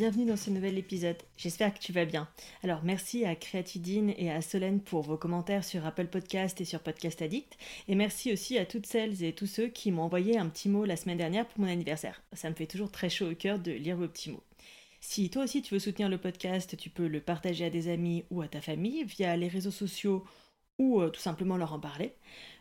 Bienvenue dans ce nouvel épisode, j'espère que tu vas bien. Alors merci à Creatidine et à Solène pour vos commentaires sur Apple Podcast et sur Podcast Addict. Et merci aussi à toutes celles et tous ceux qui m'ont envoyé un petit mot la semaine dernière pour mon anniversaire. Ça me fait toujours très chaud au cœur de lire vos petits mots. Si toi aussi tu veux soutenir le podcast, tu peux le partager à des amis ou à ta famille via les réseaux sociaux ou euh, tout simplement leur en parler.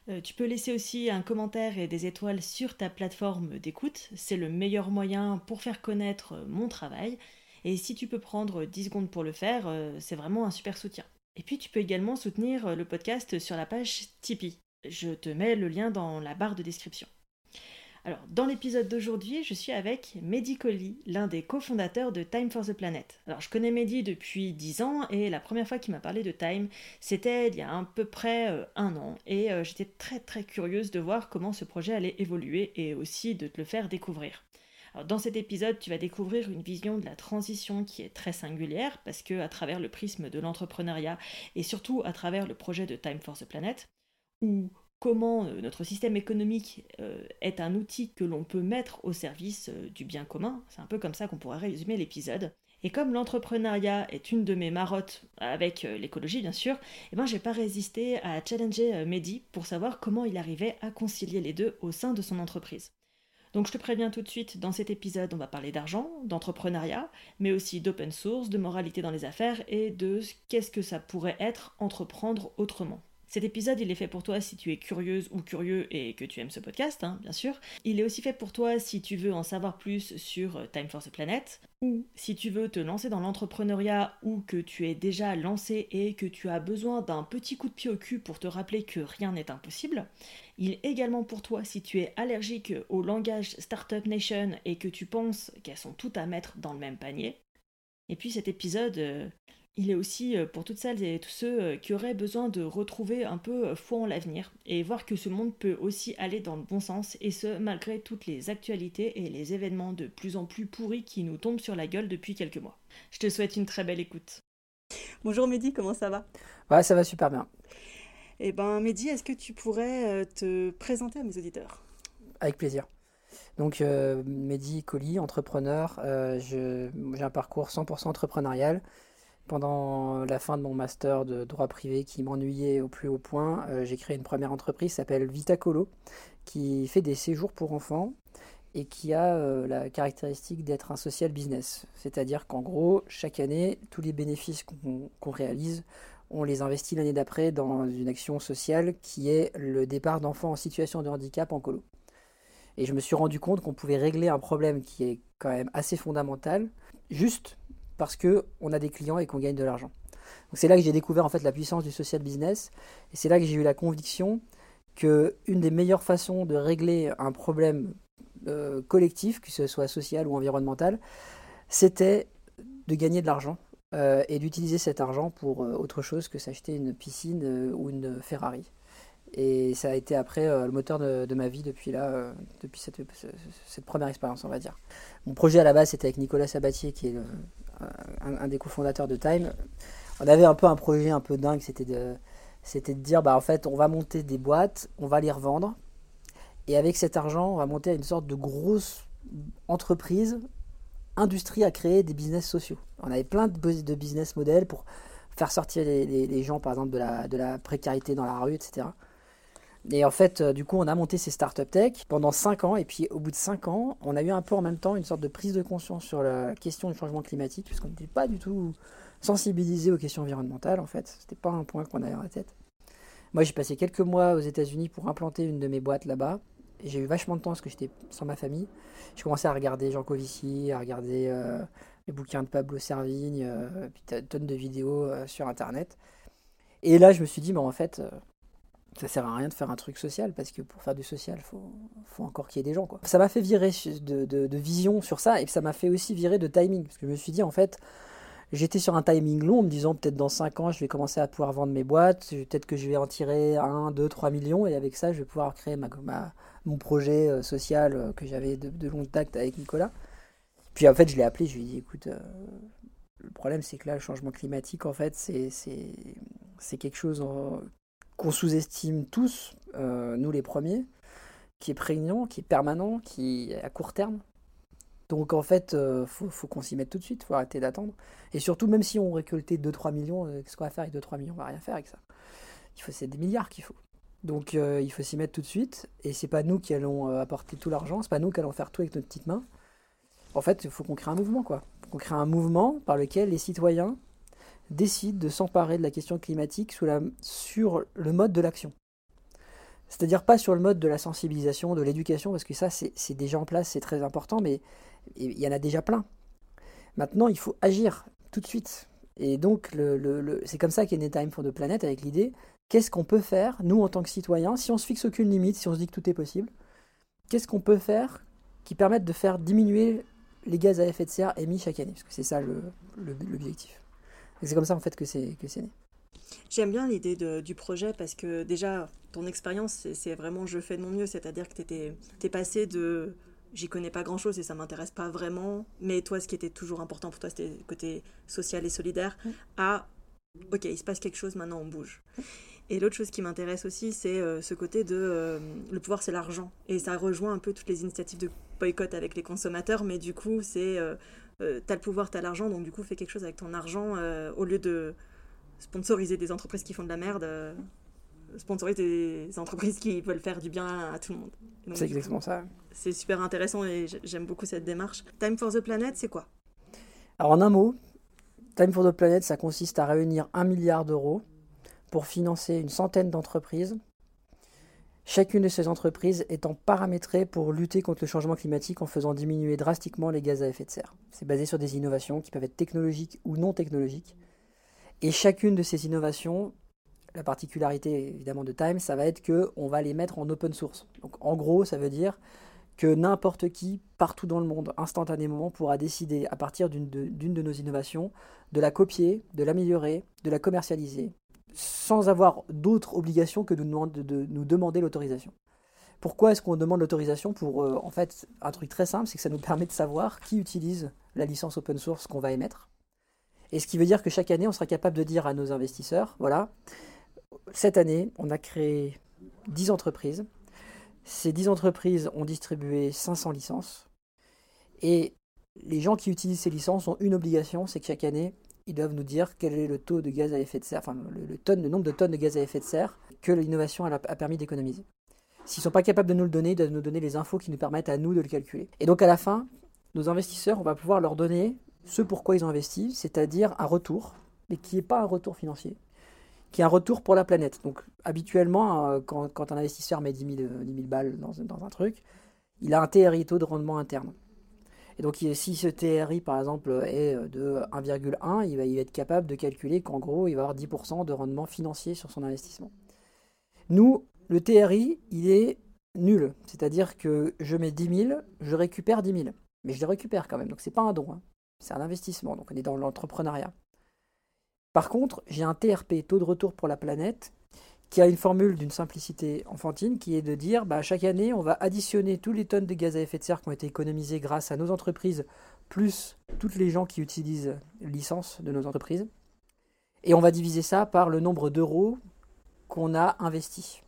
Euh, tu peux laisser aussi un commentaire et des étoiles sur ta plateforme d'écoute. C'est le meilleur moyen pour faire connaître euh, mon travail. Et si tu peux prendre 10 secondes pour le faire, euh, c'est vraiment un super soutien. Et puis tu peux également soutenir le podcast sur la page Tipeee. Je te mets le lien dans la barre de description. Alors, dans l'épisode d'aujourd'hui, je suis avec Mehdi Colli, l'un des cofondateurs de Time for the Planet. Alors, je connais Mehdi depuis 10 ans et la première fois qu'il m'a parlé de Time, c'était il y a à peu près euh, un an. Et euh, j'étais très très curieuse de voir comment ce projet allait évoluer et aussi de te le faire découvrir. Dans cet épisode, tu vas découvrir une vision de la transition qui est très singulière parce que à travers le prisme de l'entrepreneuriat et surtout à travers le projet de Time for the Planet, où comment euh, notre système économique euh, est un outil que l'on peut mettre au service euh, du bien commun. C'est un peu comme ça qu'on pourrait résumer l'épisode. Et comme l'entrepreneuriat est une de mes marottes, avec l'écologie bien sûr, eh ben j'ai pas résisté à challenger Mehdi pour savoir comment il arrivait à concilier les deux au sein de son entreprise. Donc je te préviens tout de suite, dans cet épisode, on va parler d'argent, d'entrepreneuriat, mais aussi d'open source, de moralité dans les affaires et de qu'est-ce que ça pourrait être entreprendre autrement. Cet épisode, il est fait pour toi si tu es curieuse ou curieux et que tu aimes ce podcast, hein, bien sûr. Il est aussi fait pour toi si tu veux en savoir plus sur euh, Time for the Planet, ou si tu veux te lancer dans l'entrepreneuriat ou que tu es déjà lancé et que tu as besoin d'un petit coup de pied au cul pour te rappeler que rien n'est impossible. Il est également pour toi si tu es allergique au langage Startup Nation et que tu penses qu'elles sont toutes à mettre dans le même panier. Et puis cet épisode, euh, il est aussi euh, pour toutes celles et tous ceux euh, qui auraient besoin de retrouver un peu euh, foi en l'avenir et voir que ce monde peut aussi aller dans le bon sens et ce malgré toutes les actualités et les événements de plus en plus pourris qui nous tombent sur la gueule depuis quelques mois. Je te souhaite une très belle écoute. Bonjour Mehdi, comment ça va? Ouais, ça va super bien. Eh ben Mehdi, est-ce que tu pourrais te présenter à mes auditeurs? Avec plaisir. Donc Mehdi Colli, entrepreneur, j'ai un parcours 100% entrepreneurial pendant la fin de mon master de droit privé qui m'ennuyait au plus haut point, euh, j'ai créé une première entreprise qui s'appelle Vitacolo, qui fait des séjours pour enfants et qui a euh, la caractéristique d'être un social business. C'est-à-dire qu'en gros, chaque année, tous les bénéfices qu'on réalise, on les investit l'année d'après dans une action sociale qui est le départ d'enfants en situation de handicap en colo. Et je me suis rendu compte qu'on pouvait régler un problème qui est quand même assez fondamental, juste parce qu'on a des clients et qu'on gagne de l'argent. c'est là que j'ai découvert en fait la puissance du social business et c'est là que j'ai eu la conviction que une des meilleures façons de régler un problème euh, collectif, que ce soit social ou environnemental, c'était de gagner de l'argent euh, et d'utiliser cet argent pour euh, autre chose que s'acheter une piscine ou une Ferrari. Et ça a été après le moteur de, ma vie depuis là, depuis cette, cette, première expérience, on va dire. Mon projet à la base, c'était avec Nicolas Sabatier, qui est le, un, des cofondateurs de Time, on avait un peu un projet un peu dingue, c'était de, c'était de dire, bah, en fait, on va monter des boîtes, on va les revendre, et avec cet argent, on va monter une sorte de grosse entreprise, industrie à créer des business sociaux. On avait plein de, business models pour faire sortir les, les, gens, par exemple, de la, de la précarité dans la rue, etc. Et en fait, euh, du coup, on a monté ces startup tech pendant 5 ans. Et puis, au bout de 5 ans, on a eu un peu en même temps une sorte de prise de conscience sur la question du changement climatique, puisqu'on n'était pas du tout sensibilisé aux questions environnementales, en fait. C'était pas un point qu'on avait en tête. Moi, j'ai passé quelques mois aux États-Unis pour implanter une de mes boîtes là-bas. Et j'ai eu vachement de temps parce que j'étais sans ma famille. J'ai commencé à regarder Jean Covici, à regarder euh, les bouquins de Pablo Servigne, euh, puis tonnes de vidéos sur Internet. Et là, je me suis dit, en fait ça sert à rien de faire un truc social parce que pour faire du social, faut, faut, encore qu'il y ait des gens. Quoi. Ça m'a fait virer de, de, vision sur ça et ça m'a fait aussi virer de timing parce que je me suis dit en fait, j'étais sur un timing long en me disant peut-être dans 5 ans je vais commencer à pouvoir vendre mes boîtes, peut-être que je vais en tirer 1, 2, 3 millions et avec ça je vais pouvoir créer ma, mon projet euh, social euh, que j'avais de, de long contact avec Nicolas. Puis en fait je l'ai appelé, je lui ai dit écoute, euh, le problème c'est que là le changement climatique en fait c'est quelque chose qu'on sous-estime tous, euh, nous les premiers, qui est prégnant, qui est permanent, qui est à court terme. Donc en fait, euh, faut, qu'on s'y mette tout de suite, faut arrêter d'attendre. Et surtout, même si on récoltait 2-3 millions, euh, qu'est-ce qu'on va faire avec 2-3 millions? On va rien faire avec ça. Il faut, c'est des milliards qu'il faut. Donc il faut s'y mettre tout de suite. Et c'est pas nous qui allons apporter tout l'argent, c'est pas nous qui allons faire tout avec notre petite main. En fait, il faut qu'on crée un mouvement, quoi. Qu'on crée un mouvement par lequel les citoyens décide de s'emparer de la question climatique sur le mode de l'action. C'est-à-dire pas sur le mode de la sensibilisation, de l'éducation, parce que ça c'est déjà en place, c'est très important, mais il y en a déjà plein. Maintenant, il faut agir tout de suite. Et donc, c'est comme ça qu'est né Time for the Planet, avec l'idée, qu'est-ce qu'on peut faire, nous en tant que citoyens, si on se fixe aucune limite, si on se dit que tout est possible, qu'est-ce qu'on peut faire qui permette de faire diminuer les gaz à effet de serre émis chaque année? Parce que c'est ça l'objectif c'est comme ça en fait que c'est que c'est né. J'aime bien l'idée du projet parce que déjà, ton expérience, c'est vraiment je fais de mon mieux, c'est-à-dire que tu es passé de j'y connais pas grand-chose et ça m'intéresse pas vraiment, mais toi, ce qui était toujours important pour toi, c'était le côté social et solidaire, mm. à ok, il se passe quelque chose, maintenant on bouge. Et l'autre chose qui m'intéresse aussi, c'est euh, ce côté de euh, le pouvoir, c'est l'argent. Et ça rejoint un peu toutes les initiatives de boycott avec les consommateurs, mais du coup, c'est euh, euh, t'as le pouvoir, t'as l'argent, donc du coup, fais quelque chose avec ton argent euh, au lieu de sponsoriser des entreprises qui font de la merde. Euh, sponsoriser des entreprises qui veulent faire du bien à tout le monde. C'est exactement ça. C'est super intéressant et j'aime beaucoup cette démarche. Time for the Planet, c'est quoi? Alors en un mot, Time for the Planet, ça consiste à réunir un milliard d'euros pour financer une centaine d'entreprises chacune de ces entreprises étant paramétrée pour lutter contre le changement climatique en faisant diminuer drastiquement les gaz à effet de serre. C'est basé sur des innovations qui peuvent être technologiques ou non technologiques. Et chacune de ces innovations, la particularité évidemment de Time, ça va être qu'on va les mettre en open source. Donc en gros, ça veut dire que n'importe qui, partout dans le monde, instantanément, pourra décider, à partir d'une de, de, nos innovations, de la copier, de l'améliorer, de la commercialiser, sans avoir d'autres obligations que de nous, de, nous demander l'autorisation. Pourquoi est-ce qu'on demande l'autorisation Pour, euh, en fait, un truc très simple, c'est que ça nous permet de savoir qui utilise la licence open source qu'on va émettre. Et ce qui veut dire que chaque année, on sera capable de dire à nos investisseurs, voilà, cette année, on a créé 10 entreprises. Ces 10 entreprises ont distribué 500 licences. Et les gens qui utilisent ces licences ont une obligation, c'est que chaque année, ils doivent nous dire quel est le taux de gaz à effet de serre, enfin le, nombre de tonnes de gaz à effet de serre que l'innovation a, permis d'économiser. S'ils ne sont pas capables de nous le donner, ils doivent nous donner les infos qui nous permettent à nous de le calculer. Et donc à la fin, nos investisseurs, on va pouvoir leur donner ce pourquoi ils ont investi, c'est-à-dire un retour, mais qui n'est pas un retour financier, qui est un retour pour la planète. Donc habituellement, euh, quand, un investisseur met 10 000, balles dans, dans, un truc, il a un TRI, taux de rendement interne. Et donc, si ce TRI, par exemple, est de 1,1, il va, être capable de calculer qu'en gros, il va avoir 10% de rendement financier sur son investissement. Nous, le TRI, il est nul. C'est-à-dire que je mets 10 000, je récupère 10 000. Mais je les récupère quand même. Donc, ce n'est pas un don. Hein. C'est un investissement. Donc, on est dans l'entrepreneuriat. Par contre, j'ai un TRP, taux de retour pour la planète, qui a une formule d'une simplicité enfantine qui est de dire bah, chaque année, on va additionner tous les tonnes de gaz à effet de serre qui ont été économisées grâce à nos entreprises, plus toutes les gens qui utilisent licence de nos entreprises. Et on va diviser ça par le nombre d'euros qu'on a investi.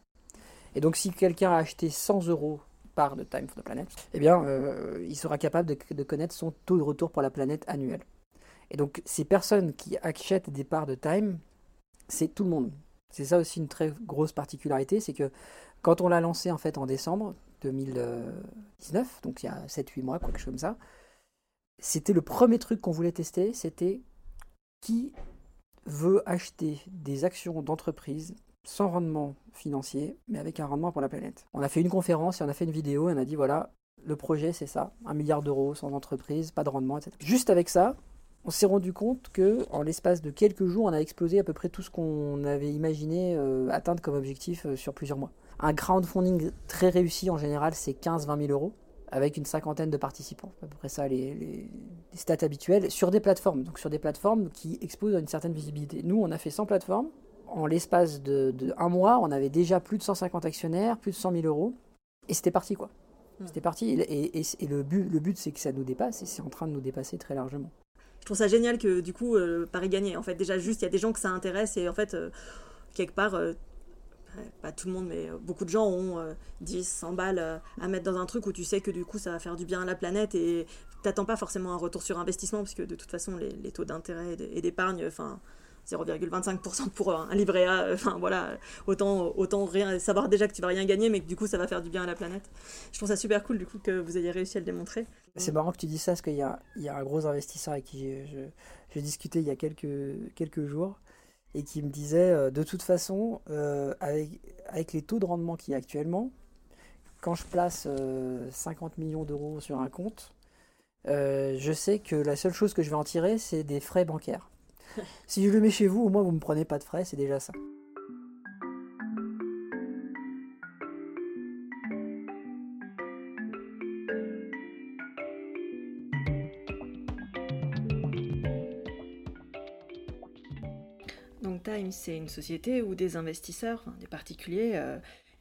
Et donc, si quelqu'un a acheté 100 euros par de Time for the Planet, eh bien, euh, il sera capable de, de connaître son taux de retour pour la planète annuel. Et donc, ces personnes qui achètent des parts de Time, c'est tout le monde. C'est ça aussi une très grosse particularité, c'est que quand on l'a lancé en fait en décembre 2019, donc il y a 7-8 mois, quelque chose comme ça, c'était le premier truc qu'on voulait tester, c'était qui veut acheter des actions d'entreprise sans rendement financier, mais avec un rendement pour la planète. On a fait une conférence et on a fait une vidéo et on a dit voilà, le projet c'est ça, un milliard d'euros sans entreprise, pas de rendement, etc. Juste avec ça, on s'est rendu compte que en l'espace de quelques jours, on a explosé à peu près tout ce qu'on avait imaginé euh, atteindre comme objectif euh, sur plusieurs mois. Un crowdfunding très réussi en général, c'est 15-20 000 euros avec une cinquantaine de participants. À peu près ça, les, les, stats habituels, sur des plateformes, donc sur des plateformes qui exposent à une certaine visibilité. Nous, on a fait 100 plateformes. En l'espace de, de, un mois, on avait déjà plus de 150 actionnaires, plus de 100 000 euros. Et c'était parti, quoi. Hmm. C'était parti. Et, et, et, le but, le but c'est que ça nous dépasse, et c'est en train de nous dépasser très largement je trouve ça génial que du coup euh, Paris gagne. En fait, déjà juste il y a des gens que ça intéresse et en fait euh, quelque part euh, pas tout le monde, mais beaucoup de gens ont 10, 100 balles à mettre dans un truc où tu sais que du coup ça va faire du bien à la planète et t'attends pas forcément un retour sur investissement parce que de toute façon les, les taux d'intérêt et d'épargne, enfin 0,25% pour un livret A, enfin voilà, autant, autant rien, savoir déjà que tu vas rien gagner, mais que du coup ça va faire du bien à la planète. Je trouve ça super cool du coup que vous ayez réussi à le démontrer. C'est marrant que tu dis ça parce qu'il y a, il y a un gros investisseur avec qui j'ai discuté il y a quelques, quelques jours et qui me disait euh, de toute façon, euh, avec, avec les taux de rendement qu'il y a actuellement, quand je place 50 euh, millions d'euros sur un compte, je sais que la seule chose que je vais en tirer, c'est des frais bancaires. Si je le mets chez vous, au moins vous me prenez pas de frais, c'est déjà ça. Donc Time, c'est une société où des investisseurs, des particuliers euh,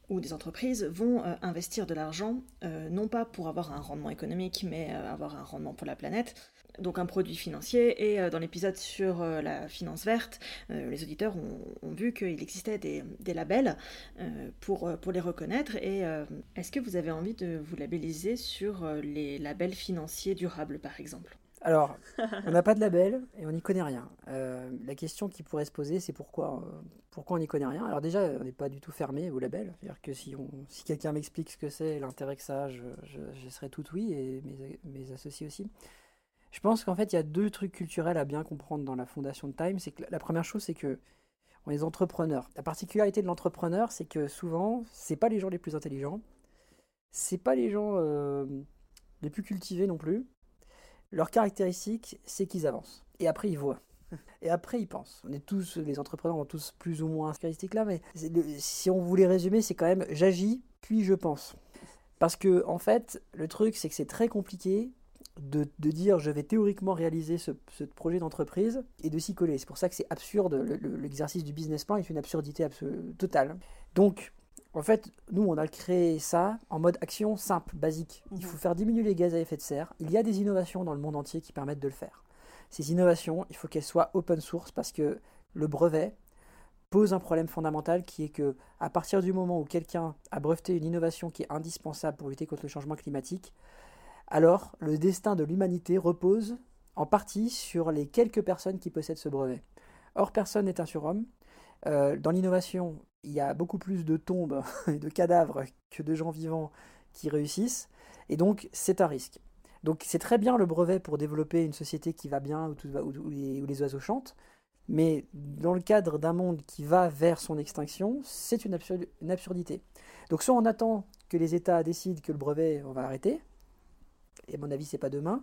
ou des entreprises vont euh, investir de l'argent, euh, non pas pour avoir un rendement économique, mais avoir un rendement pour la planète donc un produit financier. Et euh, dans l'épisode sur euh, la finance verte, euh, les auditeurs ont, vu qu'il existait des, labels pour, les reconnaître. Et est-ce que vous avez envie de vous labelliser sur les labels financiers durables, par exemple? Alors, on n'a pas de label et on n'y connaît rien. la question qui pourrait se poser, c'est pourquoi, pourquoi on n'y connaît rien? Alors déjà, on n'est pas du tout fermé au label. C'est-à-dire que si, quelqu'un m'explique ce que c'est, l'intérêt que ça a, je, serai tout oui et mes associés aussi. Je pense qu'en fait, il y a deux trucs culturels à bien comprendre dans la fondation de Time. C'est que la première chose, c'est que on est entrepreneurs. La particularité de l'entrepreneur, c'est que souvent, c'est pas les gens les plus intelligents, c'est pas les gens euh, les plus cultivés non plus. Leur caractéristique, c'est qu'ils avancent. Et après, ils voient. Et après, ils pensent. On est tous, les entrepreneurs ont tous plus ou moins cette caractéristique-là, mais si on voulait résumer, c'est quand même j'agis, puis je pense. Parce que, en fait, le truc, c'est que c'est très compliqué de, dire je vais théoriquement réaliser ce, projet d'entreprise et de s'y coller. C'est pour ça que c'est absurde, l'exercice du business plan est une absurdité totale. Donc, en fait, nous, on a créé ça en mode action simple, basique. Il faut mhm. faire diminuer les gaz à effet de serre. Il y a des innovations dans le monde entier qui permettent de le faire. Ces innovations, il faut qu'elles soient open source parce que le brevet pose un problème fondamental qui est que à partir du moment où quelqu'un a breveté une innovation qui est indispensable pour lutter contre le changement climatique, alors le destin de l'humanité repose en partie sur les quelques personnes qui possèdent ce brevet. Or, personne n'est un surhomme. Euh, dans l'innovation, il y a beaucoup plus de tombes et de cadavres que de gens vivants qui réussissent, et donc c'est un risque. Donc c'est très bien le brevet pour développer une société qui va bien, où, les, oiseaux chantent, mais dans le cadre d'un monde qui va vers son extinction, c'est une, une absurdité. Donc soit on attend que les États décident que le brevet, on va arrêter, et mon avis, c'est pas demain.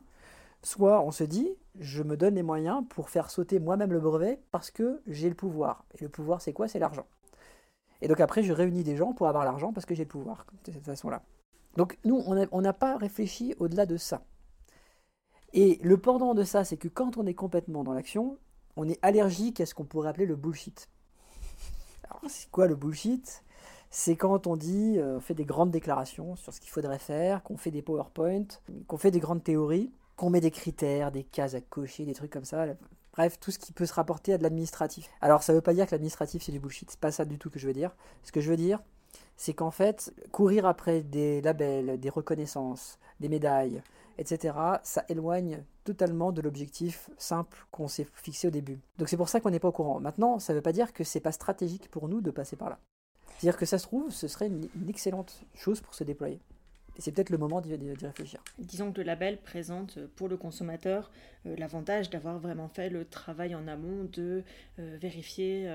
Soit on se dit, je me donne les moyens pour faire sauter moi-même le brevet parce que j'ai le pouvoir. Et le pouvoir, c'est quoi? C'est l'argent. Et donc après, je réunis des gens pour avoir l'argent parce que j'ai le pouvoir, de cette façon-là. Donc nous, on n'a pas réfléchi au-delà de ça. Et le pendant de ça, c'est que quand on est complètement dans l'action, on est allergique à ce qu'on pourrait appeler le bullshit. Alors, c'est quoi le bullshit? C'est quand on dit, euh, on fait des grandes déclarations sur ce qu'il faudrait faire, qu'on fait des PowerPoint, qu'on fait des grandes théories, qu'on met des critères, des cases à cocher, des trucs comme ça. Bref, tout ce qui peut se rapporter à de l'administratif. Alors, ça ne veut pas dire que l'administratif c'est du bullshit, c'est pas ça du tout que je veux dire. Ce que je veux dire, c'est qu'en fait, courir après des labels, des reconnaissances, des médailles, etc., ça éloigne totalement de l'objectif simple qu'on s'est fixé au début. Donc c'est pour ça qu'on n'est pas au courant. Maintenant, ça ne veut pas dire que c'est pas stratégique pour nous de passer par là. C'est-à-dire que ça se trouve, ce serait une, excellente chose pour se déployer. Et c'est peut-être le moment d'y réfléchir. Disons que le label présente euh, pour le consommateur euh, l'avantage d'avoir vraiment fait le travail en amont de euh, vérifier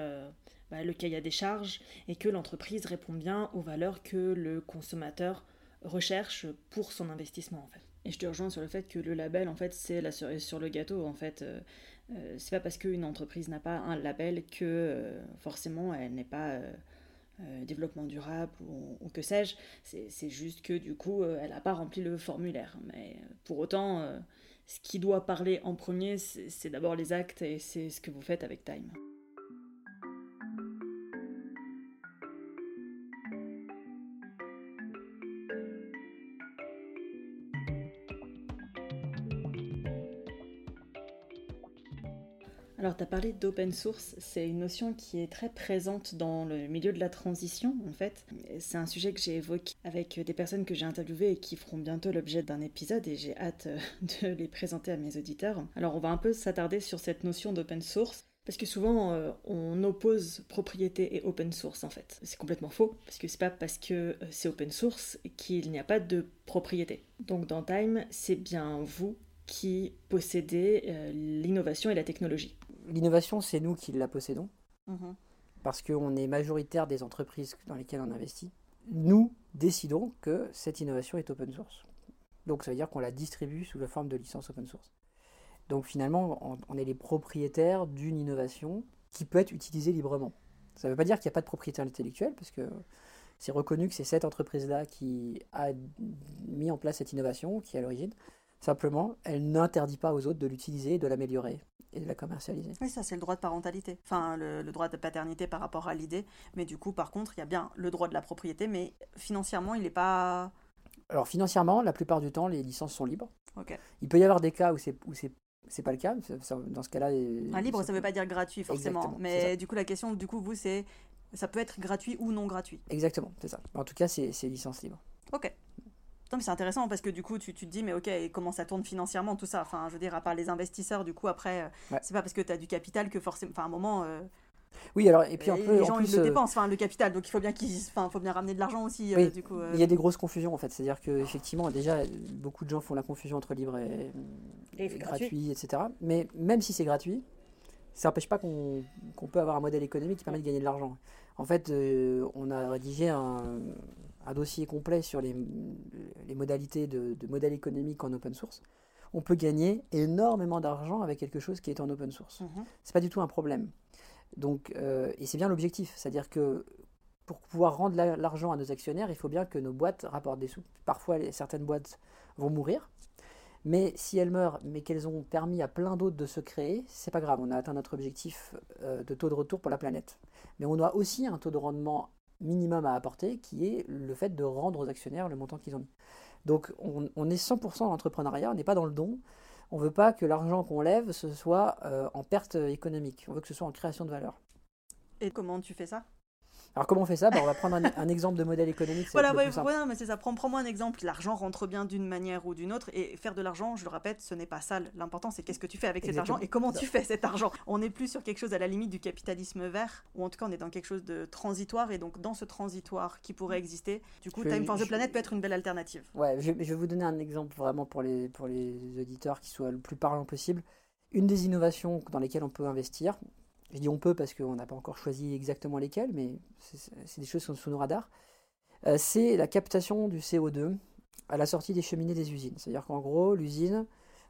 bah, le cahier des charges et que l'entreprise répond bien aux valeurs que le consommateur recherche pour son investissement en fait. Et je te rejoins sur le fait que le label, en fait, c'est la cerise sur le gâteau. En fait, c'est pas parce qu'une entreprise n'a pas un label que euh, forcément elle n'est pas développement durable ou, que sais-je. C'est juste que du coup, elle n'a pas rempli le formulaire. Mais pour autant, ce qui doit parler en premier, c'est d'abord les actes et c'est ce que vous faites avec Time. Alors, tu as parlé d'open source, c'est une notion qui est très présente dans le milieu de la transition, en fait. C'est un sujet que j'ai évoqué avec des personnes que j'ai interviewées et qui feront bientôt l'objet d'un épisode, et j'ai hâte euh, de les présenter à mes auditeurs. Alors, on va un peu s'attarder sur cette notion d'open source. Parce que souvent, euh, on oppose propriété et open source en fait. C'est complètement faux, parce que c'est pas parce que euh, c'est open source qu'il n'y a pas de propriété. Donc dans Time, c'est bien vous qui possédez l'innovation et la technologie l'innovation, c'est nous qui la possédons. Mhm. Parce qu'on est majoritaire des entreprises dans lesquelles on investit. Nous décidons que cette innovation est open source. Donc ça veut dire qu'on la distribue sous la forme de licence open source. Donc finalement, on, est les propriétaires d'une innovation qui peut être utilisée librement. Ça ne veut pas dire qu'il n'y a pas de propriété intellectuelle, parce que c'est reconnu que c'est cette entreprise-là qui a mis en place cette innovation, qui est à l'origine. Simplement, elle n'interdit pas aux autres de l'utiliser de l'améliorer et de la commercialiser. Oui, ça c'est le droit de parentalité, enfin le, droit de paternité par rapport à l'idée. Mais du coup, par contre, il y a bien le droit de la propriété, mais financièrement, il n'est pas... Alors financièrement, la plupart du temps, les licences sont libres. Il peut y avoir des cas où c'est c'est pas le cas. Dans ce cas-là, un libre, ça ne veut pas dire gratuit forcément. mais du coup, la question, du coup, vous, c'est ça peut être gratuit ou non gratuit. Exactement, c'est ça. En tout cas, c'est licence libre. Ok mais c'est intéressant parce que du coup, tu, tu, te dis, mais ok, comment ça tourne financièrement, tout ça? Enfin, je veux dire, à part les investisseurs, du coup, après, euh, c'est pas parce que tu as du capital que forcément. Enfin, à un moment. Euh, oui, alors, et puis un peu. Les gens, ils le euh, dépensent, enfin, le capital, donc il faut bien qu'ils. Enfin, faut bien ramener de l'argent aussi, oui, du coup. Il y a des grosses confusions, en fait. C'est-à-dire qu'effectivement, déjà, beaucoup de gens font la confusion entre libre et, gratuit, etc. Mais même si c'est gratuit, ça n'empêche pas qu'on peut avoir un modèle économique qui permet de gagner de l'argent. En fait, on a rédigé un, un dossier complet sur les, les modalités de, de modèle économique en open source, on peut gagner énormément d'argent avec quelque chose qui est en open source. Ce n'est C'est pas du tout un problème. Donc, euh, et c'est bien l'objectif, c'est-à-dire que pour pouvoir rendre l'argent à nos actionnaires, il faut bien que nos boîtes rapportent des sous. Parfois, certaines boîtes vont mourir, mais si elles meurent, mais qu'elles ont permis à plein d'autres de se créer, c'est pas grave. On a atteint notre objectif euh, de taux de retour pour la planète. Mais on a aussi un taux de rendement minimum à apporter, qui est le fait de rendre aux actionnaires le montant qu'ils ont mis. Donc on, est 100% entrepreneuriat, on n'est pas dans le don. On ne veut pas que l'argent qu'on lève, ce soit euh, en perte économique. On veut que ce soit en création de valeur. Et comment tu fais ça? Alors comment on fait ça bah, On va prendre un, exemple de modèle économique. Voilà, ouais, mais c'est ça. Prends-moi un exemple. L'argent rentre bien d'une manière ou d'une autre. Et faire de l'argent, je le répète, ce n'est pas ça. L'important, c'est qu'est-ce que tu fais avec cet argent et comment tu fais cet argent. On n'est plus sur quelque chose à la limite du capitalisme vert, ou en tout cas, on est dans quelque chose de transitoire. Et donc, dans ce transitoire qui pourrait exister, du coup, Time for the Planet peut être une belle alternative. Ouais, je, je, vais vous donner un exemple vraiment pour les, pour les auditeurs qui soit le plus parlant possible. Une des innovations dans lesquelles on peut investir, je dis on peut parce qu'on n'a pas encore choisi exactement lesquels, mais c'est des choses qui sont sous nos radars. Euh, c'est la captation du CO2 à la sortie des cheminées des usines. C'est-à-dire qu'en gros, l'usine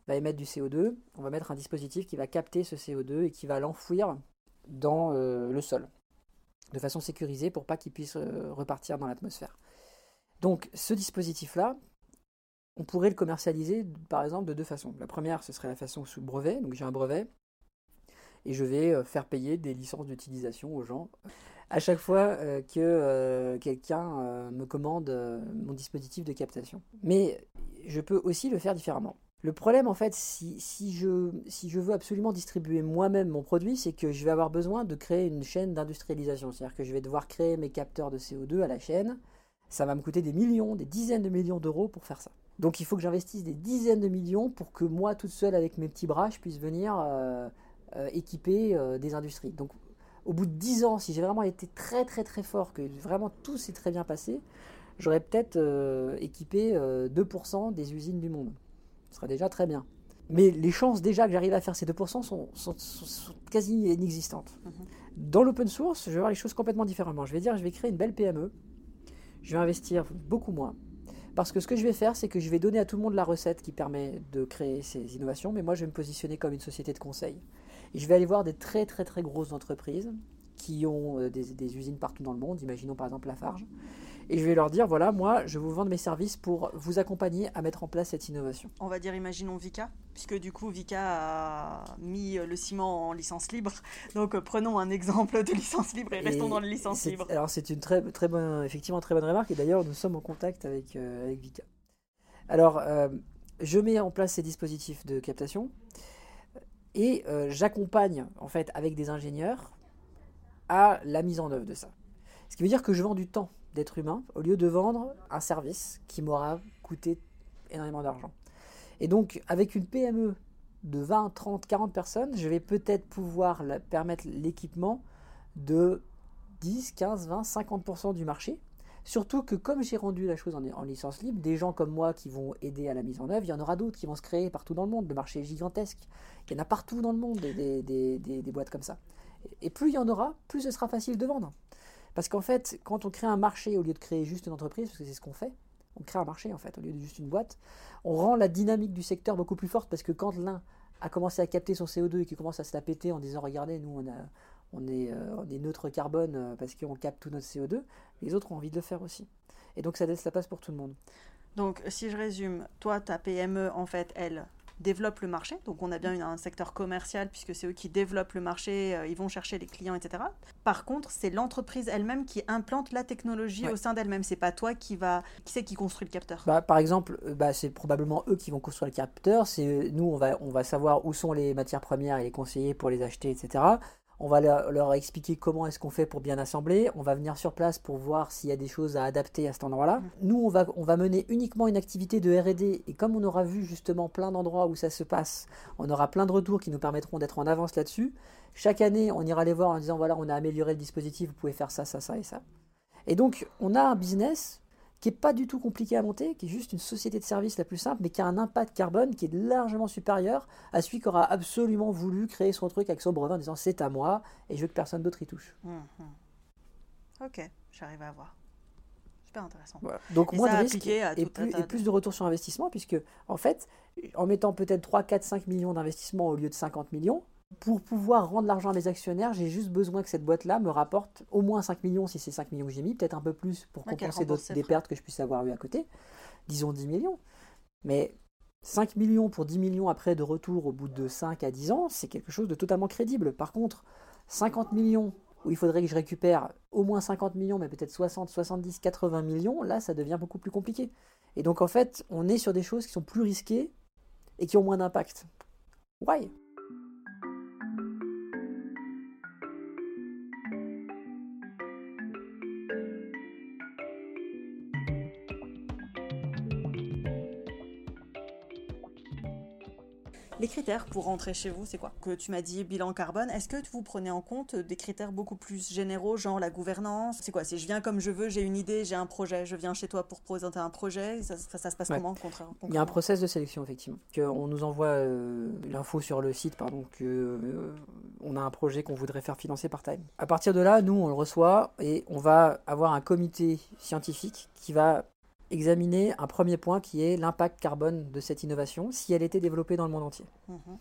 va émettre du CO2, on va mettre un dispositif qui va capter ce CO2 et qui va l'enfouir dans euh, le sol, de façon sécurisée pour pas qu'il puisse euh, repartir dans l'atmosphère. Donc ce dispositif-là, on pourrait le commercialiser par exemple de deux façons. La première, ce serait la façon sous brevet, donc j'ai un brevet, et je vais euh, faire payer des licences d'utilisation aux gens à chaque fois euh, que euh, quelqu'un me commande mon dispositif de captation. Mais je peux aussi le faire différemment. Le problème, en fait, si, je, veux absolument distribuer moi-même mon produit, c'est que je vais avoir besoin de créer une chaîne d'industrialisation. C'est-à-dire que je vais devoir créer mes capteurs de CO2 à la chaîne. Ça va me coûter des millions, des dizaines de millions d'euros pour faire ça. Donc il faut que j'investisse des dizaines de millions pour que moi, toute seule, avec mes petits bras, je puisse venir équiper euh, des industries. Donc au bout de 10 ans, si j'ai vraiment été très très très fort, que vraiment tout s'est très bien passé, j'aurais peut-être euh, équipé 2% des usines du monde. Ce serait déjà très bien. Mais les chances déjà que j'arrive à faire ces 2% sont, sont, quasi inexistantes. Mhm. Dans l'open source, je vais voir les choses complètement différemment. Je vais dire, je vais créer une belle PME, je vais investir beaucoup moins. Parce que ce que je vais faire, c'est que je vais donner à tout le monde la recette qui permet de créer ces innovations, mais moi, je vais me positionner comme une société de conseil. Et je vais aller voir des très très très grosses entreprises qui ont euh, des, des usines partout dans le monde, imaginons par exemple Lafarge, et je vais leur dire voilà, moi, je vous vendre mes services pour vous accompagner à mettre en place cette innovation. On va dire, imaginons Vika, puisque du coup, Vika a mis le ciment en licence libre. Donc, prenons un exemple de licence libre et, restons dans la licence libre. Alors, c'est une très, très bonne, effectivement, très bonne remarque. Et d'ailleurs, nous sommes en contact avec, euh, avec Vika. Alors, euh, je mets en place ces dispositifs de captation et euh, j'accompagne, en fait, avec des ingénieurs à la mise en œuvre de ça. Ce qui veut dire que je vends du temps d'être humain au lieu de vendre un service qui m'aura coûté énormément d'argent. Et donc, avec une PME de 20, 30, 40 personnes, je vais peut-être pouvoir permettre l'équipement de 10, 15, 20, 50% du marché. Surtout que comme j'ai rendu la chose en, licence libre, des gens comme moi qui vont aider à la mise en œuvre, il y en aura d'autres qui vont se créer partout dans le monde. Le marché est gigantesque. Il y en a partout dans le monde des, des boîtes comme ça. Et plus il y en aura, plus ce sera facile de vendre. Parce qu'en fait, quand on crée un marché au lieu de créer juste une entreprise, parce que c'est ce qu'on fait, on crée un marché en fait, au lieu de juste une boîte, on rend la dynamique du secteur beaucoup plus forte parce que quand l'un a commencé à capter son CO2 et qu'il commence à se la péter en disant regardez, nous on, a, on, est, euh, on est neutre carbone euh, parce qu'on capte tout notre CO2, les autres ont envie de le faire aussi. Et donc ça laisse la place pour tout le monde. Donc si je résume, toi ta PME en fait, elle, développent le marché. Donc on a bien un secteur commercial puisque c'est eux qui développent le marché, euh, ils vont chercher les clients, etc. Par contre, c'est l'entreprise elle-même qui implante la technologie au sein d'elle-même. C'est pas toi qui va, qui c'est qui construit le capteur. Bah, par exemple, bah, c'est probablement eux qui vont construire le capteur. C'est nous, on va, on va savoir où sont les matières premières et les conseiller pour les acheter, etc. On va leur, expliquer comment est-ce qu'on fait pour bien assembler. On va venir sur place pour voir s'il y a des choses à adapter à cet endroit-là. Mm. Nous, on va, on va mener uniquement une activité de RD. Et comme on aura vu justement plein d'endroits où ça se passe, on aura plein de retours qui nous permettront d'être en avance là-dessus. Chaque année, on ira les voir en disant voilà, on a amélioré le dispositif, vous pouvez faire ça, ça, ça et ça. Et donc, on a un business qui n'est pas du tout compliqué à monter, qui est juste une société de service la plus simple, mais qui a un impact carbone qui est largement supérieur à celui qui aura absolument voulu créer son truc avec son brevet en disant c'est à moi et je veux que personne d'autre y touche. Hum. Ok, j'arrive à voir. Super intéressant. Donc moins de risques et, plus, et plus de retour sur investissement, puisque en fait, en mettant peut-être 3, 4, 5 millions d'investissement au lieu de 50 millions, pour pouvoir rendre l'argent à mes actionnaires, j'ai juste besoin que cette boîte-là me rapporte au moins 5 millions si c'est 5 millions que j'ai mis, peut-être un peu plus pour compenser des pertes que je puisse avoir eu à côté. Disons 10 millions. Mais 5 millions pour 10 millions après de retour au bout de 5 à 10 ans, c'est quelque chose de totalement crédible. Par contre, 50 millions où il faudrait que je récupère au moins 50 millions, mais peut-être 60, 70, 80 millions, là, ça devient beaucoup plus compliqué. Et donc, en fait, on est sur des choses qui sont plus risquées et qui ont moins d'impact. Why? Les critères pour rentrer chez vous, c'est quoi Que tu m'as dit bilan carbone. Est-ce que vous prenez en compte des critères beaucoup plus généraux, genre la gouvernance C'est quoi Si je viens comme je veux, j'ai une idée, j'ai un projet, je viens chez toi pour présenter un projet, ça, se passe comment contrairement Il y a un process de sélection, effectivement. Que on nous envoie euh, l'info sur le site, pardon, que euh, on a un projet qu'on voudrait faire financer par Time. À partir de là, nous, on le reçoit et on va avoir un comité scientifique qui va examiner un premier point qui est l'impact carbone de cette innovation si elle était développée dans le monde entier. Mhm.